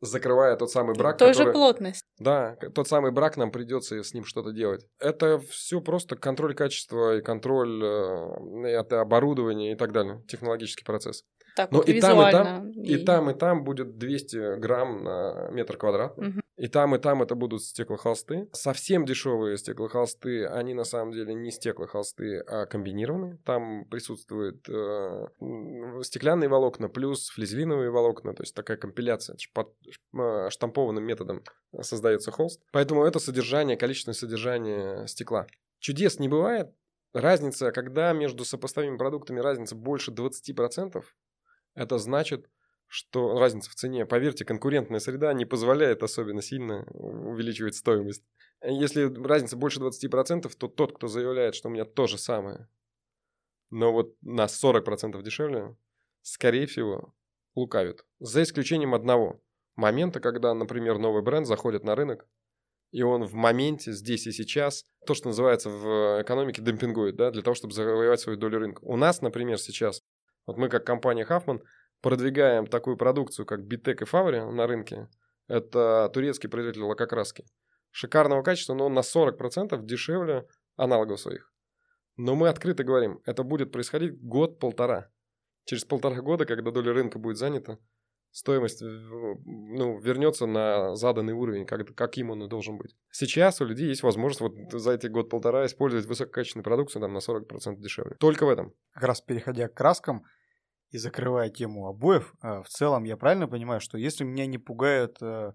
закрывая тот самый брак. Той который... плотность. Да, тот самый брак, нам придется с ним что-то делать. Это все просто контроль качества и контроль э, это оборудования и так далее, технологический процесс. Так Но вот и там, и там, и... и там, и там будет 200 грамм на метр квадратный. Угу. И там, и там это будут стеклохолсты. Совсем дешевые стеклохолсты, они на самом деле не стеклохолсты, а комбинированные. Там присутствуют э, стеклянные волокна плюс флизелиновые волокна, то есть такая компиляция. Под э, штампованным методом создается холст. Поэтому это содержание, количественное содержание стекла. Чудес не бывает. Разница, когда между сопоставимыми продуктами разница больше 20%, это значит, что разница в цене, поверьте, конкурентная среда не позволяет особенно сильно увеличивать стоимость. Если разница больше 20%, то тот, кто заявляет, что у меня то же самое, но вот на 40% дешевле, скорее всего, лукавит. За исключением одного момента, когда, например, новый бренд заходит на рынок, и он в моменте, здесь и сейчас, то, что называется в экономике демпингует, да, для того, чтобы завоевать свою долю рынка. У нас, например, сейчас, вот мы как компания Хафман – продвигаем такую продукцию, как Битек и Фаври на рынке. Это турецкий производитель лакокраски. шикарного качества, но на 40% дешевле аналогов своих. Но мы открыто говорим, это будет происходить год-полтора. Через полтора года, когда доля рынка будет занята, стоимость ну, вернется на заданный уровень, как, каким он и должен быть. Сейчас у людей есть возможность вот за эти год-полтора использовать высококачественную продукцию там, на 40% дешевле. Только в этом. Как раз переходя к краскам и закрывая тему обоев, э, в целом я правильно понимаю, что если меня не пугают э,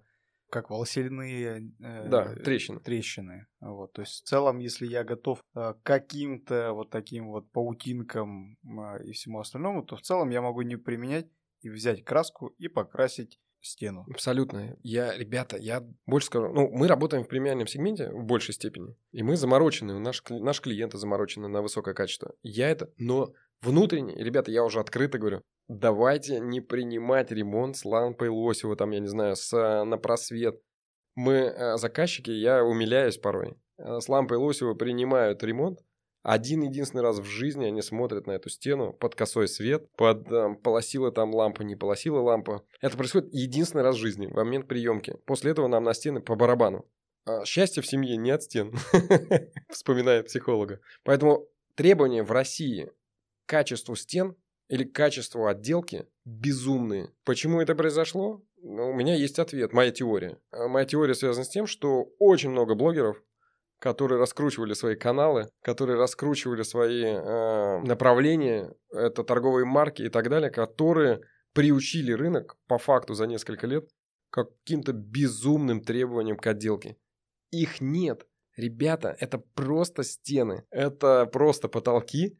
как волосяные э, да, трещины. трещины. Вот, то есть в целом, если я готов э, к каким-то вот таким вот паутинкам э, и всему остальному, то в целом я могу не применять и взять краску и покрасить стену. Абсолютно. Я, ребята, я больше скажу. Ну, мы работаем в премиальном сегменте в большей степени. И мы заморочены, наш, наш клиенты заморочены на высокое качество. Я это, но внутренне, ребята, я уже открыто говорю, давайте не принимать ремонт с лампой Лосева, там, я не знаю, с, э, на просвет. Мы, э, заказчики, я умиляюсь порой, э, с лампой Лосева принимают ремонт, один единственный раз в жизни они смотрят на эту стену под косой свет, под э, полосила там лампа, не полосила лампа. Это происходит единственный раз в жизни, в момент приемки. После этого нам на стены по барабану. А счастье в семье не от стен, вспоминая психолога. Поэтому требования в России качеству стен или качеству отделки безумные. Почему это произошло? Ну, у меня есть ответ, моя теория. А моя теория связана с тем, что очень много блогеров которые раскручивали свои каналы, которые раскручивали свои э, направления, это торговые марки и так далее, которые приучили рынок по факту за несколько лет каким-то безумным требованиям к отделке. Их нет. Ребята, это просто стены, это просто потолки.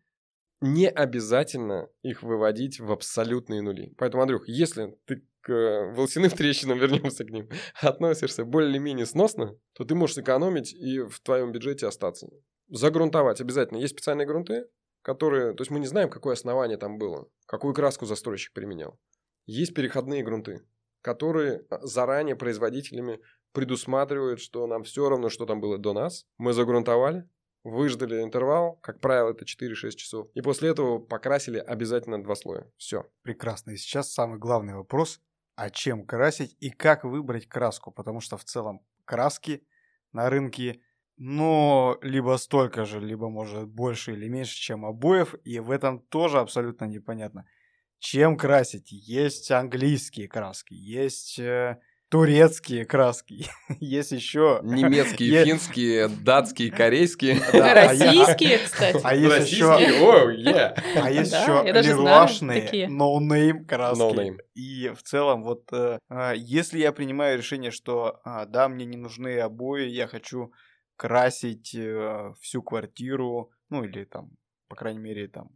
Не обязательно их выводить в абсолютные нули. Поэтому, Андрюх, если ты к э, волосяным трещинам, вернемся к ним, относишься более-менее сносно, то ты можешь сэкономить и в твоем бюджете остаться. Загрунтовать обязательно. Есть специальные грунты, которые... То есть мы не знаем, какое основание там было, какую краску застройщик применял. Есть переходные грунты, которые а, заранее производителями предусматривают, что нам все равно, что там было до нас. Мы загрунтовали, выждали интервал, как правило, это 4-6 часов, и после этого покрасили обязательно два слоя. Все. Прекрасно. И сейчас самый главный вопрос а чем красить и как выбрать краску, потому что в целом краски на рынке, но либо столько же, либо может больше или меньше, чем обоев, и в этом тоже абсолютно непонятно. Чем красить? Есть английские краски, есть э, турецкие краски, есть еще... Немецкие, финские, датские, корейские. Российские, кстати. А есть еще... А есть еще лилашные, no name краски. И в целом, вот э, а, если я принимаю решение, что а, да, мне не нужны обои, я хочу красить э, всю квартиру, ну или там, по крайней мере, там,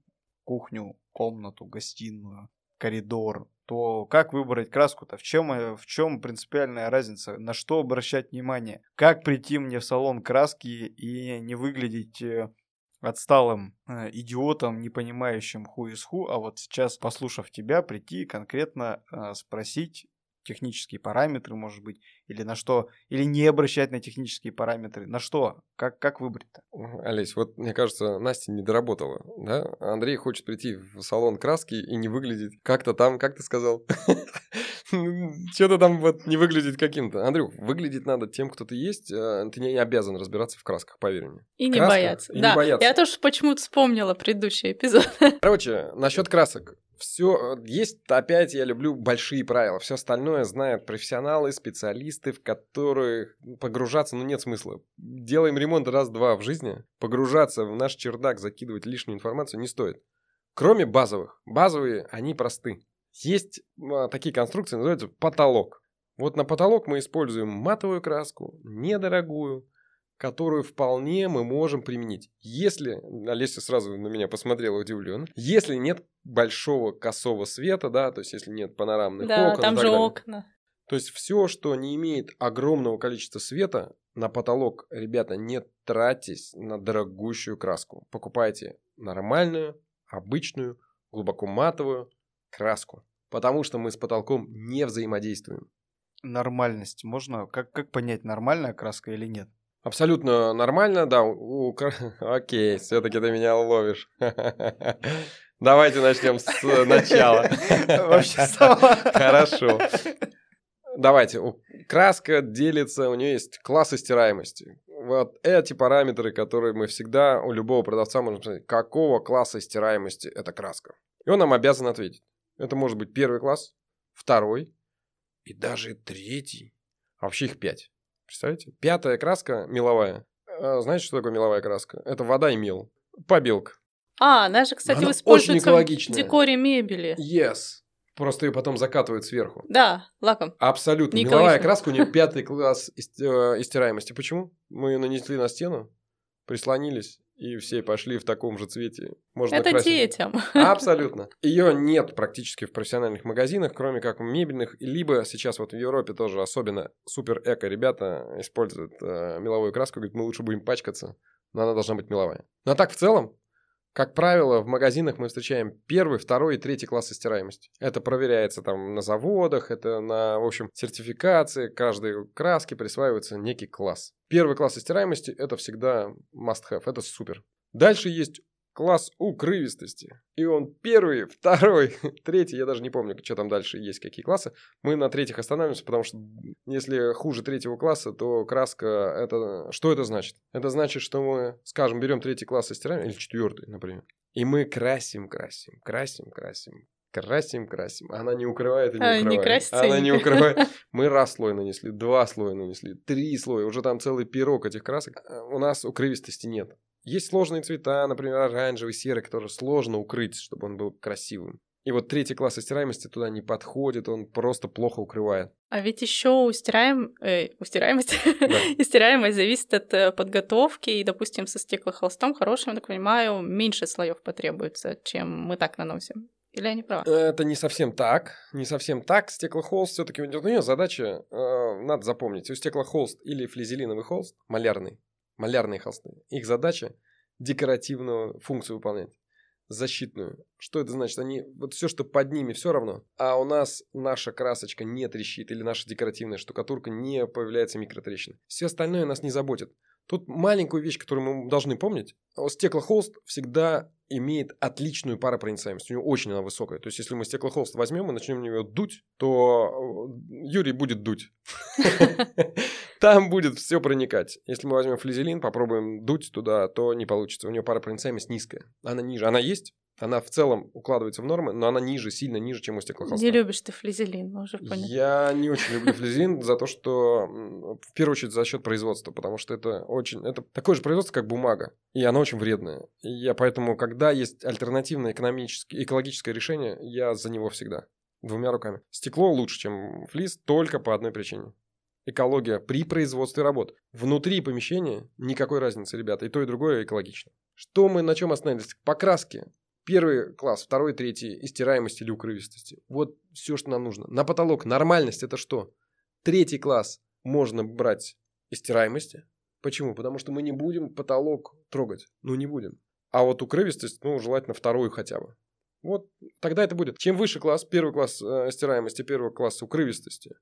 кухню, комнату, гостиную, коридор, то как выбрать краску-то? В чем, э, в чем принципиальная разница? На что обращать внимание? Как прийти мне в салон краски и не выглядеть э, отсталым э, идиотом, не понимающим ху из ху, а вот сейчас, послушав тебя, прийти конкретно э, спросить, технические параметры, может быть, или на что, или не обращать на технические параметры, на что, как, как выбрать-то? Олесь, вот мне кажется, Настя не доработала, да? Андрей хочет прийти в салон краски и не выглядеть как-то там, как ты сказал, что-то там вот не выглядит каким-то. Андрюх, выглядеть надо тем, кто ты есть, а ты не обязан разбираться в красках, поверь мне. И не бояться. да, я тоже почему-то вспомнила предыдущий эпизод. Короче, насчет красок все э, есть, опять я люблю большие правила. Все остальное знают профессионалы, специалисты, в которых погружаться, ну, нет смысла. Делаем ремонт раз-два в жизни, погружаться в наш чердак, закидывать лишнюю информацию не стоит. Кроме базовых. Базовые, они просты. Есть а, такие конструкции, называются потолок. Вот на потолок мы используем матовую краску, недорогую, которую вполне мы можем применить. Если, Олеся сразу на меня посмотрела удивленно, если нет большого косого света, да, то есть если нет панорамных да, окон. там же далее. окна. То есть все, что не имеет огромного количества света, на потолок, ребята, не тратьтесь на дорогущую краску. Покупайте нормальную, обычную, глубоко матовую краску. Потому что мы с потолком не взаимодействуем. Нормальность. Можно, как, как понять, нормальная краска или нет? Абсолютно нормально, да. У... Окей, все-таки ты меня ловишь. Давайте начнем с начала. Хорошо. Давайте. краска делится, у нее есть классы стираемости. Вот эти параметры, которые мы всегда у любого продавца можем сказать, какого класса стираемости эта краска. И он нам обязан ответить. Это может быть первый класс, второй и даже третий. А вообще их пять. Представляете? Пятая краска меловая. А, знаете, что такое меловая краска? Это вода и мел. Побелка. А, она же, кстати, Она используется в декоре мебели. Yes. Просто ее потом закатывают сверху. Да, лаком. Абсолютно. Не Меловая краска у нее пятый класс э, истираемости. Почему? Мы ее нанесли на стену, прислонились, и все пошли в таком же цвете. Можно Это красить. детям. Абсолютно. Ее нет практически в профессиональных магазинах, кроме как в мебельных. Либо сейчас вот в Европе тоже особенно супер эко ребята используют э, меловую краску. Говорят, мы лучше будем пачкаться, но она должна быть меловая. Ну а так в целом, как правило, в магазинах мы встречаем первый, второй и третий классы стираемости. Это проверяется там на заводах, это на, в общем, сертификации. Каждой краске присваивается некий класс. Первый класс стираемости – это всегда must-have, это супер. Дальше есть класс укрывистости. И он первый, второй, третий, я даже не помню, что там дальше есть, какие классы. Мы на третьих останавливаемся, потому что если хуже третьего класса, то краска, это... Что это значит? Это значит, что мы, скажем, берем третий класс и стираем, или четвертый, например, и мы красим, красим, красим, красим, красим, красим. Она не укрывает и не А, не укрывает. красится Она не не- укрывает. Мы раз слой нанесли, два слоя нанесли, три слоя. Уже там целый пирог этих красок. А У нас укрывистости нет. Есть сложные цвета, например, оранжевый, серый, который сложно укрыть, чтобы он был красивым. И вот третий класс стираемости туда не подходит, он просто плохо укрывает. А ведь еще устираем, э, устираемость, Да. и стираемость зависит от э, подготовки, и, допустим, со стеклохолстом хорошим, я так понимаю, меньше слоев потребуется, чем мы так наносим. Или я не права? Это не совсем так. Не совсем так. Стеклохолст все-таки у нее задача, э, надо запомнить, у стеклохолст или флизелиновый холст, малярный, малярные холсты, их задача декоративную функцию выполнять. Защитную. Что это значит? Они, вот все, что под ними, все равно. А у нас наша красочка не трещит, или наша декоративная штукатурка не появляется микротрещин. Все остальное нас не заботит. Тут маленькую вещь, которую мы должны помнить. Стеклохолст всегда имеет отличную паропроницаемость. У него очень она высокая. То есть, если мы стеклохолст возьмем и начнем в него дуть, то э, Юрий будет дуть. Там будет все проникать. Если мы возьмем флизелин, попробуем дуть туда, то не получится. У нее паропроницаемость низкая. Она ниже. Она есть, она в целом укладывается в нормы, но она ниже, сильно ниже, чем у стеклохолста. Не любишь ты флизелин, мы уже поняли. Я не очень люблю флизелин за то, что в первую очередь за счет производства, потому что это очень это такое же производство, как бумага, и оно очень вредное. И я поэтому, когда есть альтернативное экономическое, экологическое решение, я за него всегда двумя руками. Стекло лучше, чем флис, только по одной причине. Экология при производстве работ. Внутри помещения никакой разницы, ребята. И то, и другое экологично. Что мы на чем остановились? Покраски. Первый класс, второй, третий, и или укрывистости. Вот все, что нам нужно. На потолок нормальность это что? Третий класс можно брать и. Почему? Потому что мы не будем потолок трогать. Ну, не будем. А вот укрывистость, ну, желательно вторую хотя бы. Вот тогда это будет. Чем выше класс, первый класс э, стираемости, первый класс укрывистости.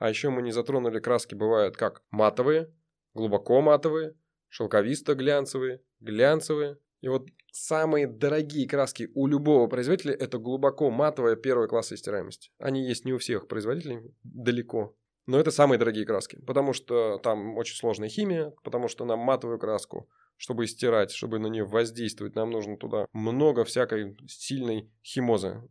А еще мы не затронули краски, бывают как матовые, глубоко матовые, шелковисто-глянцевые, глянцевые. И вот самые дорогие краски у любого производителя это глубоко матовая первого класса стираемости. Они есть не у всех производителей, далеко. Но это самые дорогие краски, потому что там очень сложная химия, потому что нам матовую краску, чтобы стирать, чтобы на нее воздействовать, нам нужно туда много всякой сильной химозы.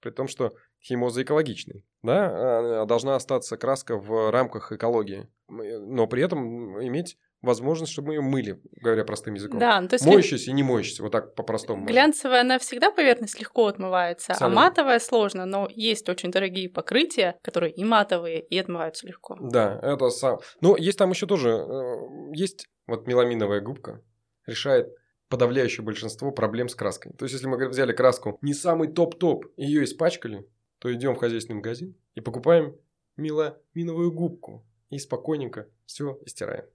При том, что химоза экологичный, да, а должна остаться краска в рамках экологии, но при этом иметь возможность, чтобы мы ее мыли, говоря простым языком. Да, ну, то есть Моющийся и не моющийся, вот так по-простому. глянцевая, она всегда поверхность легко отмывается, Абсолютно. а матовая сложно, но есть очень дорогие покрытия, которые и матовые, и отмываются легко. Да, это сам. Ну, есть там еще тоже, э, есть вот меламиновая губка, решает подавляющее большинство проблем с краской. То есть, если мы взяли краску не самый топ-топ, ее испачкали, то идем в хозяйственный магазин и покупаем меламиновую губку. И спокойненько все стираем.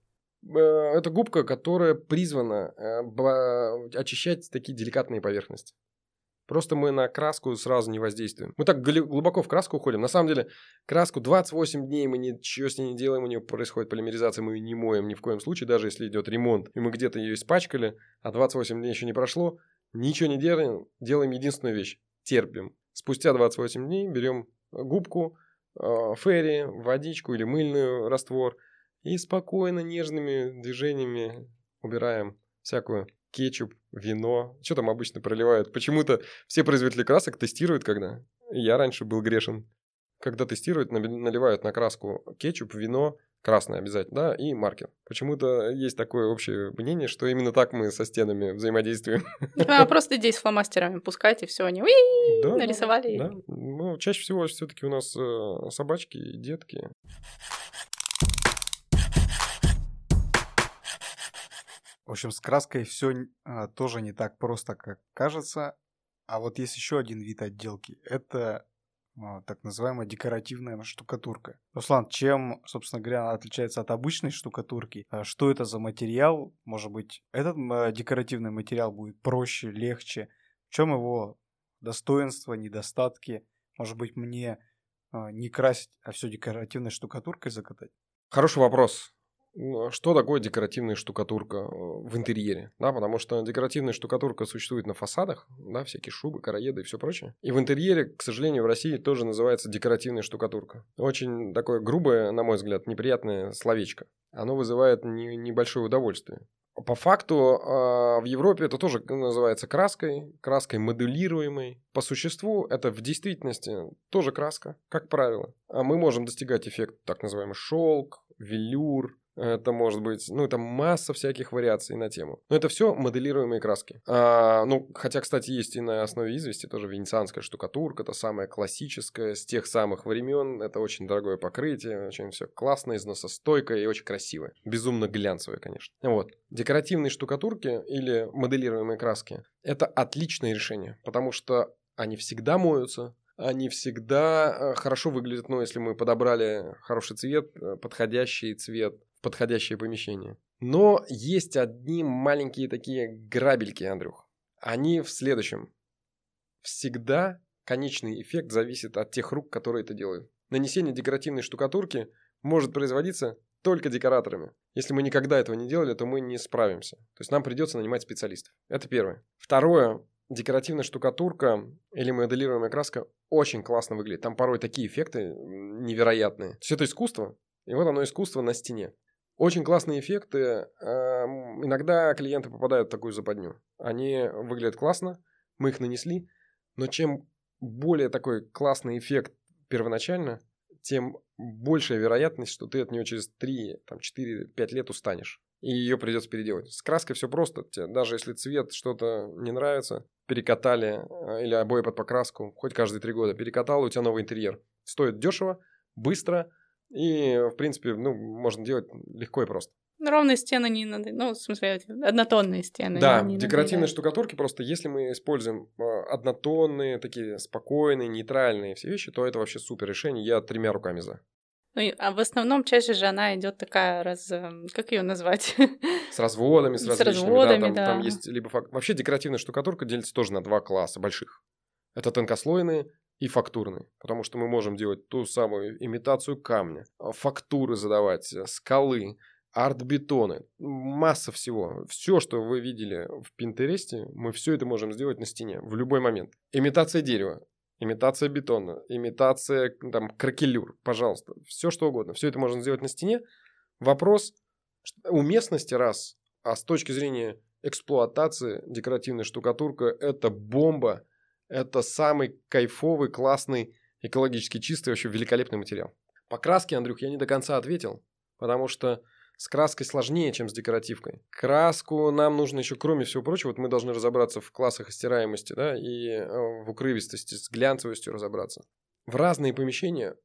Это губка, которая призвана э, очищать такие деликатные поверхности. Просто мы на краску сразу не воздействуем. Мы так глубоко в краску уходим. На самом деле, краску 28 дней мы ничего с ней не делаем, у нее происходит полимеризация, мы ее не моем ни в коем случае, даже если идет ремонт, и мы где-то ее испачкали, а 28 дней еще не прошло, ничего не делаем, делаем единственную вещь – терпим. Спустя 28 дней берем губку, э, ферри, водичку или мыльный раствор и спокойно, нежными движениями убираем всякую кетчуп, вино. Что там обычно проливают? Почему-то все производители красок тестируют когда. Я раньше был грешен. Когда тестируют, наливают на краску кетчуп, вино, красное обязательно, да, и маркер. Почему-то есть такое общее мнение, что именно так мы со стенами взаимодействуем. А просто здесь с фломастерами пускайте, все, они да, нарисовали. Да, ну, чаще всего все-таки у нас э, собачки и детки. В общем, с краской все а, тоже не так просто, как кажется. А вот есть еще один вид отделки. Это так называемая декоративная штукатурка. Руслан, чем, собственно говоря, отличается от обычной штукатурки? А что это за материал? Может быть, этот а, декоративный материал будет проще, легче? В чем его достоинства, недостатки? Может быть, мне а, не красить, а все декоративной штукатуркой закатать? Хороший вопрос. А что такое декоративная штукатурка э, в интерьере, да, потому что декоративная штукатурка существует на фасадах, да, всякие шубы, караеды и все прочее. И в интерьере, к сожалению, в России тоже называется декоративная штукатурка. Очень такое грубое, на мой взгляд, неприятное словечко. Оно вызывает не, небольшое удовольствие. По факту а, в Европе это тоже называется краской, краской модулируемой. По существу это в действительности тоже краска, как правило. А мы можем достигать эффект так называемый шелк, велюр, это может быть, ну, это масса всяких вариаций на тему. Но это все моделируемые краски. А, ну, хотя, кстати, есть и на основе извести тоже венецианская штукатурка, это самая классическая, с тех самых времен. Это очень дорогое покрытие, очень все классно, износостойкое и очень красивое. Безумно глянцевое, конечно. Вот. Декоративные штукатурки или моделируемые краски – это отличное решение, потому что они всегда моются, они всегда э, хорошо выглядят, ну, если мы подобрали хороший цвет, э, подходящий цвет подходящее помещение. Но есть одни маленькие такие грабельки, Андрюх. Они в следующем. Всегда конечный эффект зависит от тех рук, которые это делают. Нанесение декоративной штукатурки может производиться только декораторами. Если мы никогда этого не делали, то мы не справимся. То есть нам придется нанимать специалистов. Это первое. Второе. Декоративная штукатурка или моделируемая краска очень классно выглядит. Там порой такие эффекты невероятные. То есть это искусство, и вот оно искусство на стене. Очень классные эффекты. Иногда клиенты попадают в такую западню. Они выглядят классно, мы их нанесли, но чем более такой классный эффект первоначально, тем большая вероятность, что ты от нее через 3, там, 4, 5 лет устанешь. И ее придется переделать. С краской все просто. Даже если цвет что-то не нравится, перекатали а, или обои под покраску, хоть каждые три года перекатал, у тебя новый интерьер. Стоит дешево, быстро, и, в принципе, ну, можно делать легко и просто. Ну, ровные стены не надо, ну, в смысле, однотонные стены. Да, не декоративные надо. штукатурки просто, если мы используем а, однотонные, такие спокойные, нейтральные все вещи, то это вообще супер решение, я тремя руками за. Ну, а в основном чаще же она идет такая раз, эм, как ее назвать? С разводами, с, с различными, разводами, да, там, да. там есть либо фак... вообще декоративная штукатурка делится тоже на два класса больших. Это тонкослойные и фактурный, потому что мы можем делать ту самую имитацию камня, а, фактуры задавать, э, скалы, арт-бетоны, масса всего. Все, что вы видели в Пинтересте, мы все это можем сделать на стене в любой момент. Имитация дерева, имитация бетона, имитация там кракелюр, пожалуйста, все что угодно. Все это можно сделать на стене. Вопрос уместности раз, а с точки зрения эксплуатации декоративная штукатурка – это бомба – это самый кайфовый, классный, экологически чистый, вообще великолепный материал. По краске, Андрюх, я не до конца ответил, потому что с краской сложнее, чем с декоративкой. Краску нам нужно еще, кроме всего прочего, вот мы должны разобраться в классах стираемости, да, и э, в укрывистости, с глянцевостью разобраться. В разные помещения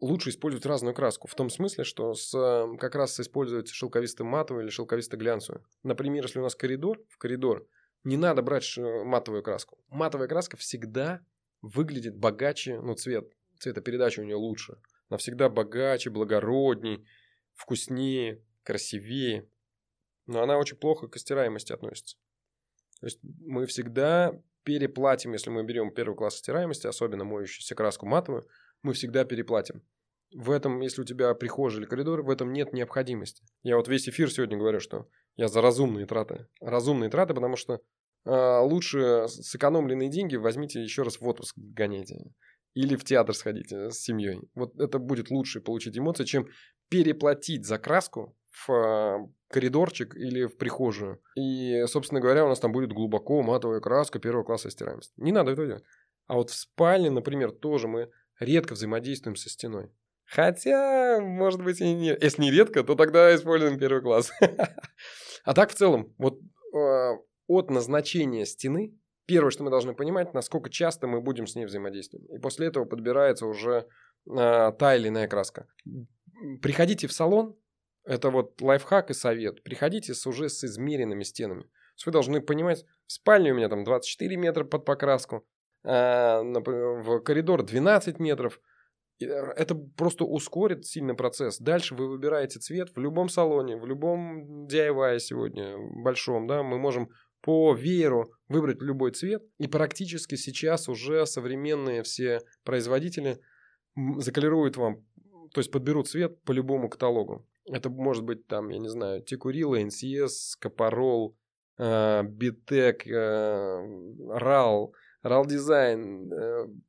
лучше использовать разную краску. В том смысле, что с, э, как раз использовать шелковисто-матовую или шелковисто-глянцевую. Например, если у нас коридор, в коридор не надо брать матовую краску. Матовая краска всегда выглядит богаче, ну, цвет, цветопередача у нее лучше. Она всегда богаче, благородней, вкуснее, красивее. Но она очень плохо к стираемости относится. То есть мы всегда переплатим, если мы берем первый класс стираемости, особенно моющуюся краску матовую, мы всегда переплатим. В этом, если у тебя прихожая или коридор, в этом нет необходимости. Я вот весь эфир сегодня говорю, что я за разумные траты. Разумные траты, потому что э, лучше сэкономленные деньги возьмите еще раз в отпуск гоняйте. или в театр сходите с семьей. Вот это будет лучше получить эмоции, чем переплатить за краску в а, коридорчик или в прихожую. И, собственно говоря, у нас там будет глубоко матовая краска первого класса стираемости. Не надо этого делать. А вот в спальне, например, тоже мы редко взаимодействуем со стеной. Хотя, может быть, и не. Если не редко, то тогда используем первый класс. А так в целом, вот а, от назначения стены, первое, что мы должны понимать, насколько часто мы будем с ней взаимодействовать. И после этого подбирается уже а, та или иная краска. Приходите в салон, это вот лайфхак и совет. Приходите с, уже с измеренными стенами. То есть вы должны понимать, в спальне у меня там 24 метра под покраску, а, в коридор 12 метров. Э, это просто ускорит сильно процесс. Дальше вы выбираете цвет в любом салоне, в любом DIY сегодня большом, да, мы можем по вееру выбрать любой цвет. И практически сейчас уже современные все производители заколируют вам, то есть подберут цвет по любому каталогу. Это может быть там, я не знаю, Текурила, NCS, Капарол, Битек, RAL, RAL Design,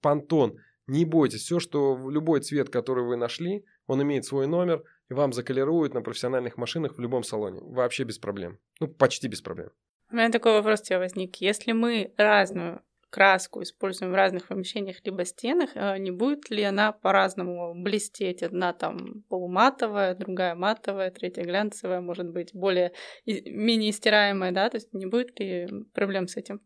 Pantone. Не бойтесь, все, что любой цвет, который вы нашли, он имеет свой номер, и вам заколируют на профессиональных машинах в любом салоне. Вообще без проблем. Ну, почти без проблем. У меня такой вопрос у тебя возник. Если мы разную краску используем в разных помещениях либо стенах, э, не будет ли она по-разному блестеть? Одна там полуматовая, другая матовая, третья глянцевая, может быть, более менее стираемая, да? То есть не будет ли проблем с этим?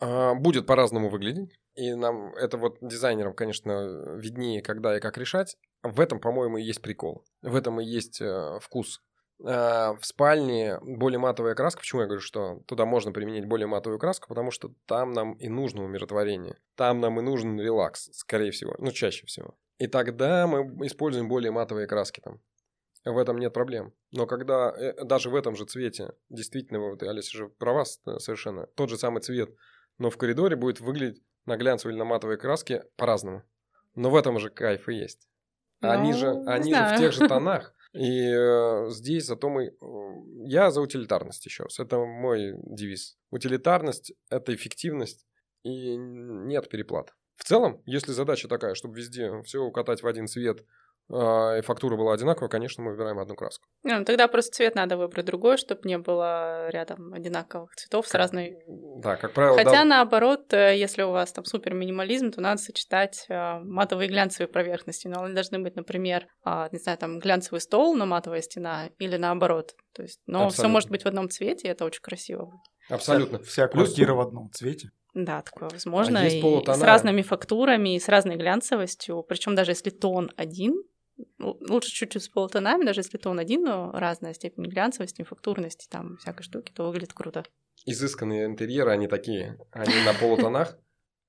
А, будет по-разному выглядеть. И нам это вот дизайнерам, конечно, виднее, когда и как решать. В этом, по-моему, и есть прикол. В этом и есть э, вкус а, в спальне более матовая краска. Почему я говорю, что туда можно применить более матовую краску? Потому что там нам и нужно умиротворение. Там нам и нужен релакс, скорее всего. Ну, чаще всего. И тогда мы используем более матовые краски там. В этом нет проблем. Но когда э, даже в этом же цвете, действительно, вот, Алиса же права совершенно, тот же самый цвет, но в коридоре будет выглядеть на глянцевой или на матовой краске по-разному. Но в этом же кайф и есть. Они ну, же, они же в тех же тонах. И э, здесь зато мы... Э, я за утилитарность еще раз. Это мой девиз. Утилитарность – это эффективность и нет переплат. В целом, если задача такая, чтобы везде все укатать в один цвет – и фактура была одинаковая, конечно, мы выбираем одну краску. Ну, тогда просто цвет надо выбрать другой, чтобы не было рядом одинаковых цветов с разной... Да, как правило... Хотя, да... наоборот, э, если у вас там супер минимализм, то надо сочетать э, матовые и глянцевые поверхности. Но они должны быть, например, э, не знаю, там глянцевый стол, но матовая стена, или наоборот. То есть, но все может быть в одном цвете, и это очень красиво будет. Абсолютно. Вся, вся квартира Плюс... в одном цвете. Да, такое возможно. А и с разными фактурами, и с разной глянцевостью. Причем даже если тон один, лучше чуть-чуть с полутонами, даже если тон один, но разная степень глянцевости, фактурности, там, всякой штуки, то выглядит круто. Изысканные интерьеры, они такие, они на полутонах.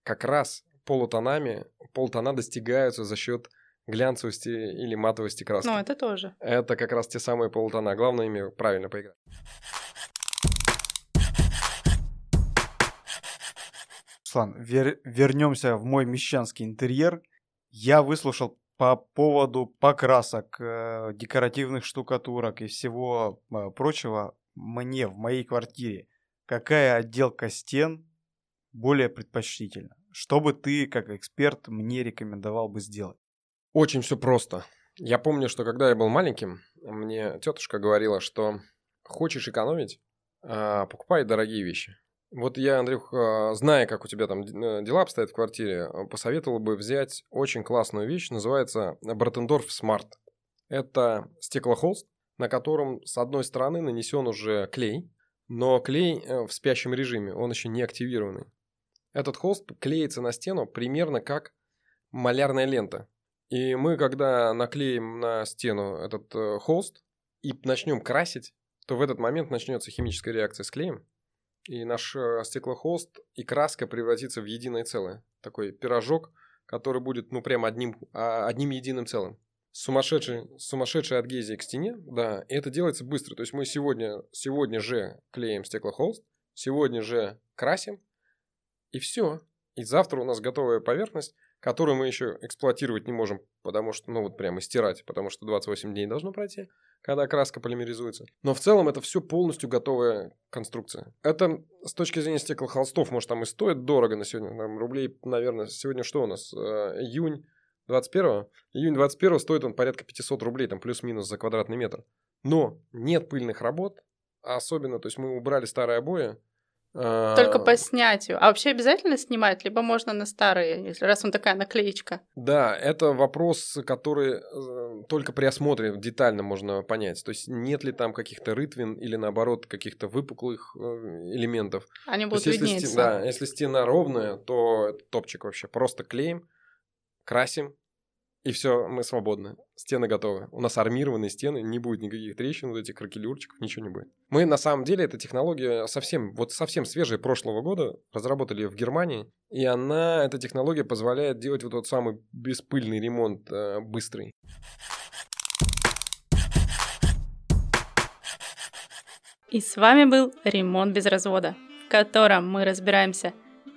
Как раз полутонами, полутона достигаются за счет глянцевости или матовости краски. Ну, это тоже. Это как раз те самые полутона. Главное ими правильно поиграть. Руслан, вер- вернемся в мой мещанский интерьер. Я выслушал по поводу покрасок, э, декоративных штукатурок и всего э, прочего, мне в моей квартире какая отделка стен более предпочтительна? Что бы ты, как эксперт, мне рекомендовал бы сделать? Очень все просто. Я помню, что когда я был маленьким, мне тетушка говорила, что хочешь экономить, а, покупай дорогие вещи. Вот я, Андрюх, а, зная, как у тебя там э, дела обстоят в квартире, а, посоветовал бы взять очень классную вещь, называется Братендорф Smart. Это стеклохолст, на котором с одной стороны нанесен уже клей, но клей э, в спящем режиме, он еще не активированный. Этот холст клеится на стену примерно как малярная лента. И мы, когда наклеим на стену этот э, холст и начнем красить, то в этот момент начнется химическая реакция с клеем, и наш э, стеклохолст и краска превратится в единое целое. Такой пирожок, который будет, ну, прям одним, а, одним единым целым. Сумасшедший, сумасшедшая адгезия к стене, да, и это делается быстро. То есть мы сегодня, сегодня же клеим стеклохолст, сегодня же красим, и все. И завтра у нас готовая поверхность, которую мы еще эксплуатировать не можем, потому что, ну вот прямо стирать, потому что 28 дней должно пройти, когда краска полимеризуется. Но в целом это все полностью готовая конструкция. Это с точки зрения стеклохолстов, может, там и стоит дорого на сегодня, там рублей, наверное, сегодня что у нас, э, июнь 21 июнь 21 стоит он порядка 500 рублей, там плюс-минус за квадратный метр. Но нет пыльных работ, особенно, то есть мы убрали старые обои, только по снятию. А вообще обязательно снимать, либо можно на старые, если раз он такая наклеечка. Да, это вопрос, который э, только при осмотре детально можно понять. То есть нет ли там каких-то рытвин или наоборот каких-то выпуклых э, элементов. Они будут есть, виднеться. Если, да, если стена ровная, то топчик вообще. Просто клеим, красим, и все, мы свободны. Стены готовы. У нас армированные стены, не будет никаких трещин, вот этих кракелюрчиков, ничего не будет. Мы на самом деле, эта технология совсем, вот совсем свежая прошлого года, разработали ее в Германии, и она, эта технология позволяет делать вот тот самый беспыльный ремонт э, быстрый. И с вами был «Ремонт без развода», в котором мы разбираемся,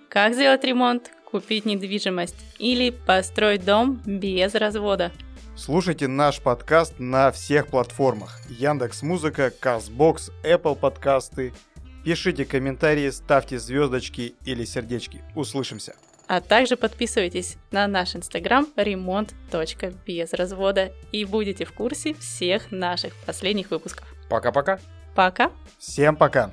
как сделать ремонт, купить недвижимость или построить дом без развода. Слушайте наш подкаст на всех платформах. Яндекс Музыка, Казбокс, Apple подкасты. Пишите комментарии, ставьте звездочки или сердечки. Услышимся. А также подписывайтесь на наш инстаграм ремонт.безразвода и будете в курсе всех наших последних выпусков. Пока-пока. Пока. Всем пока.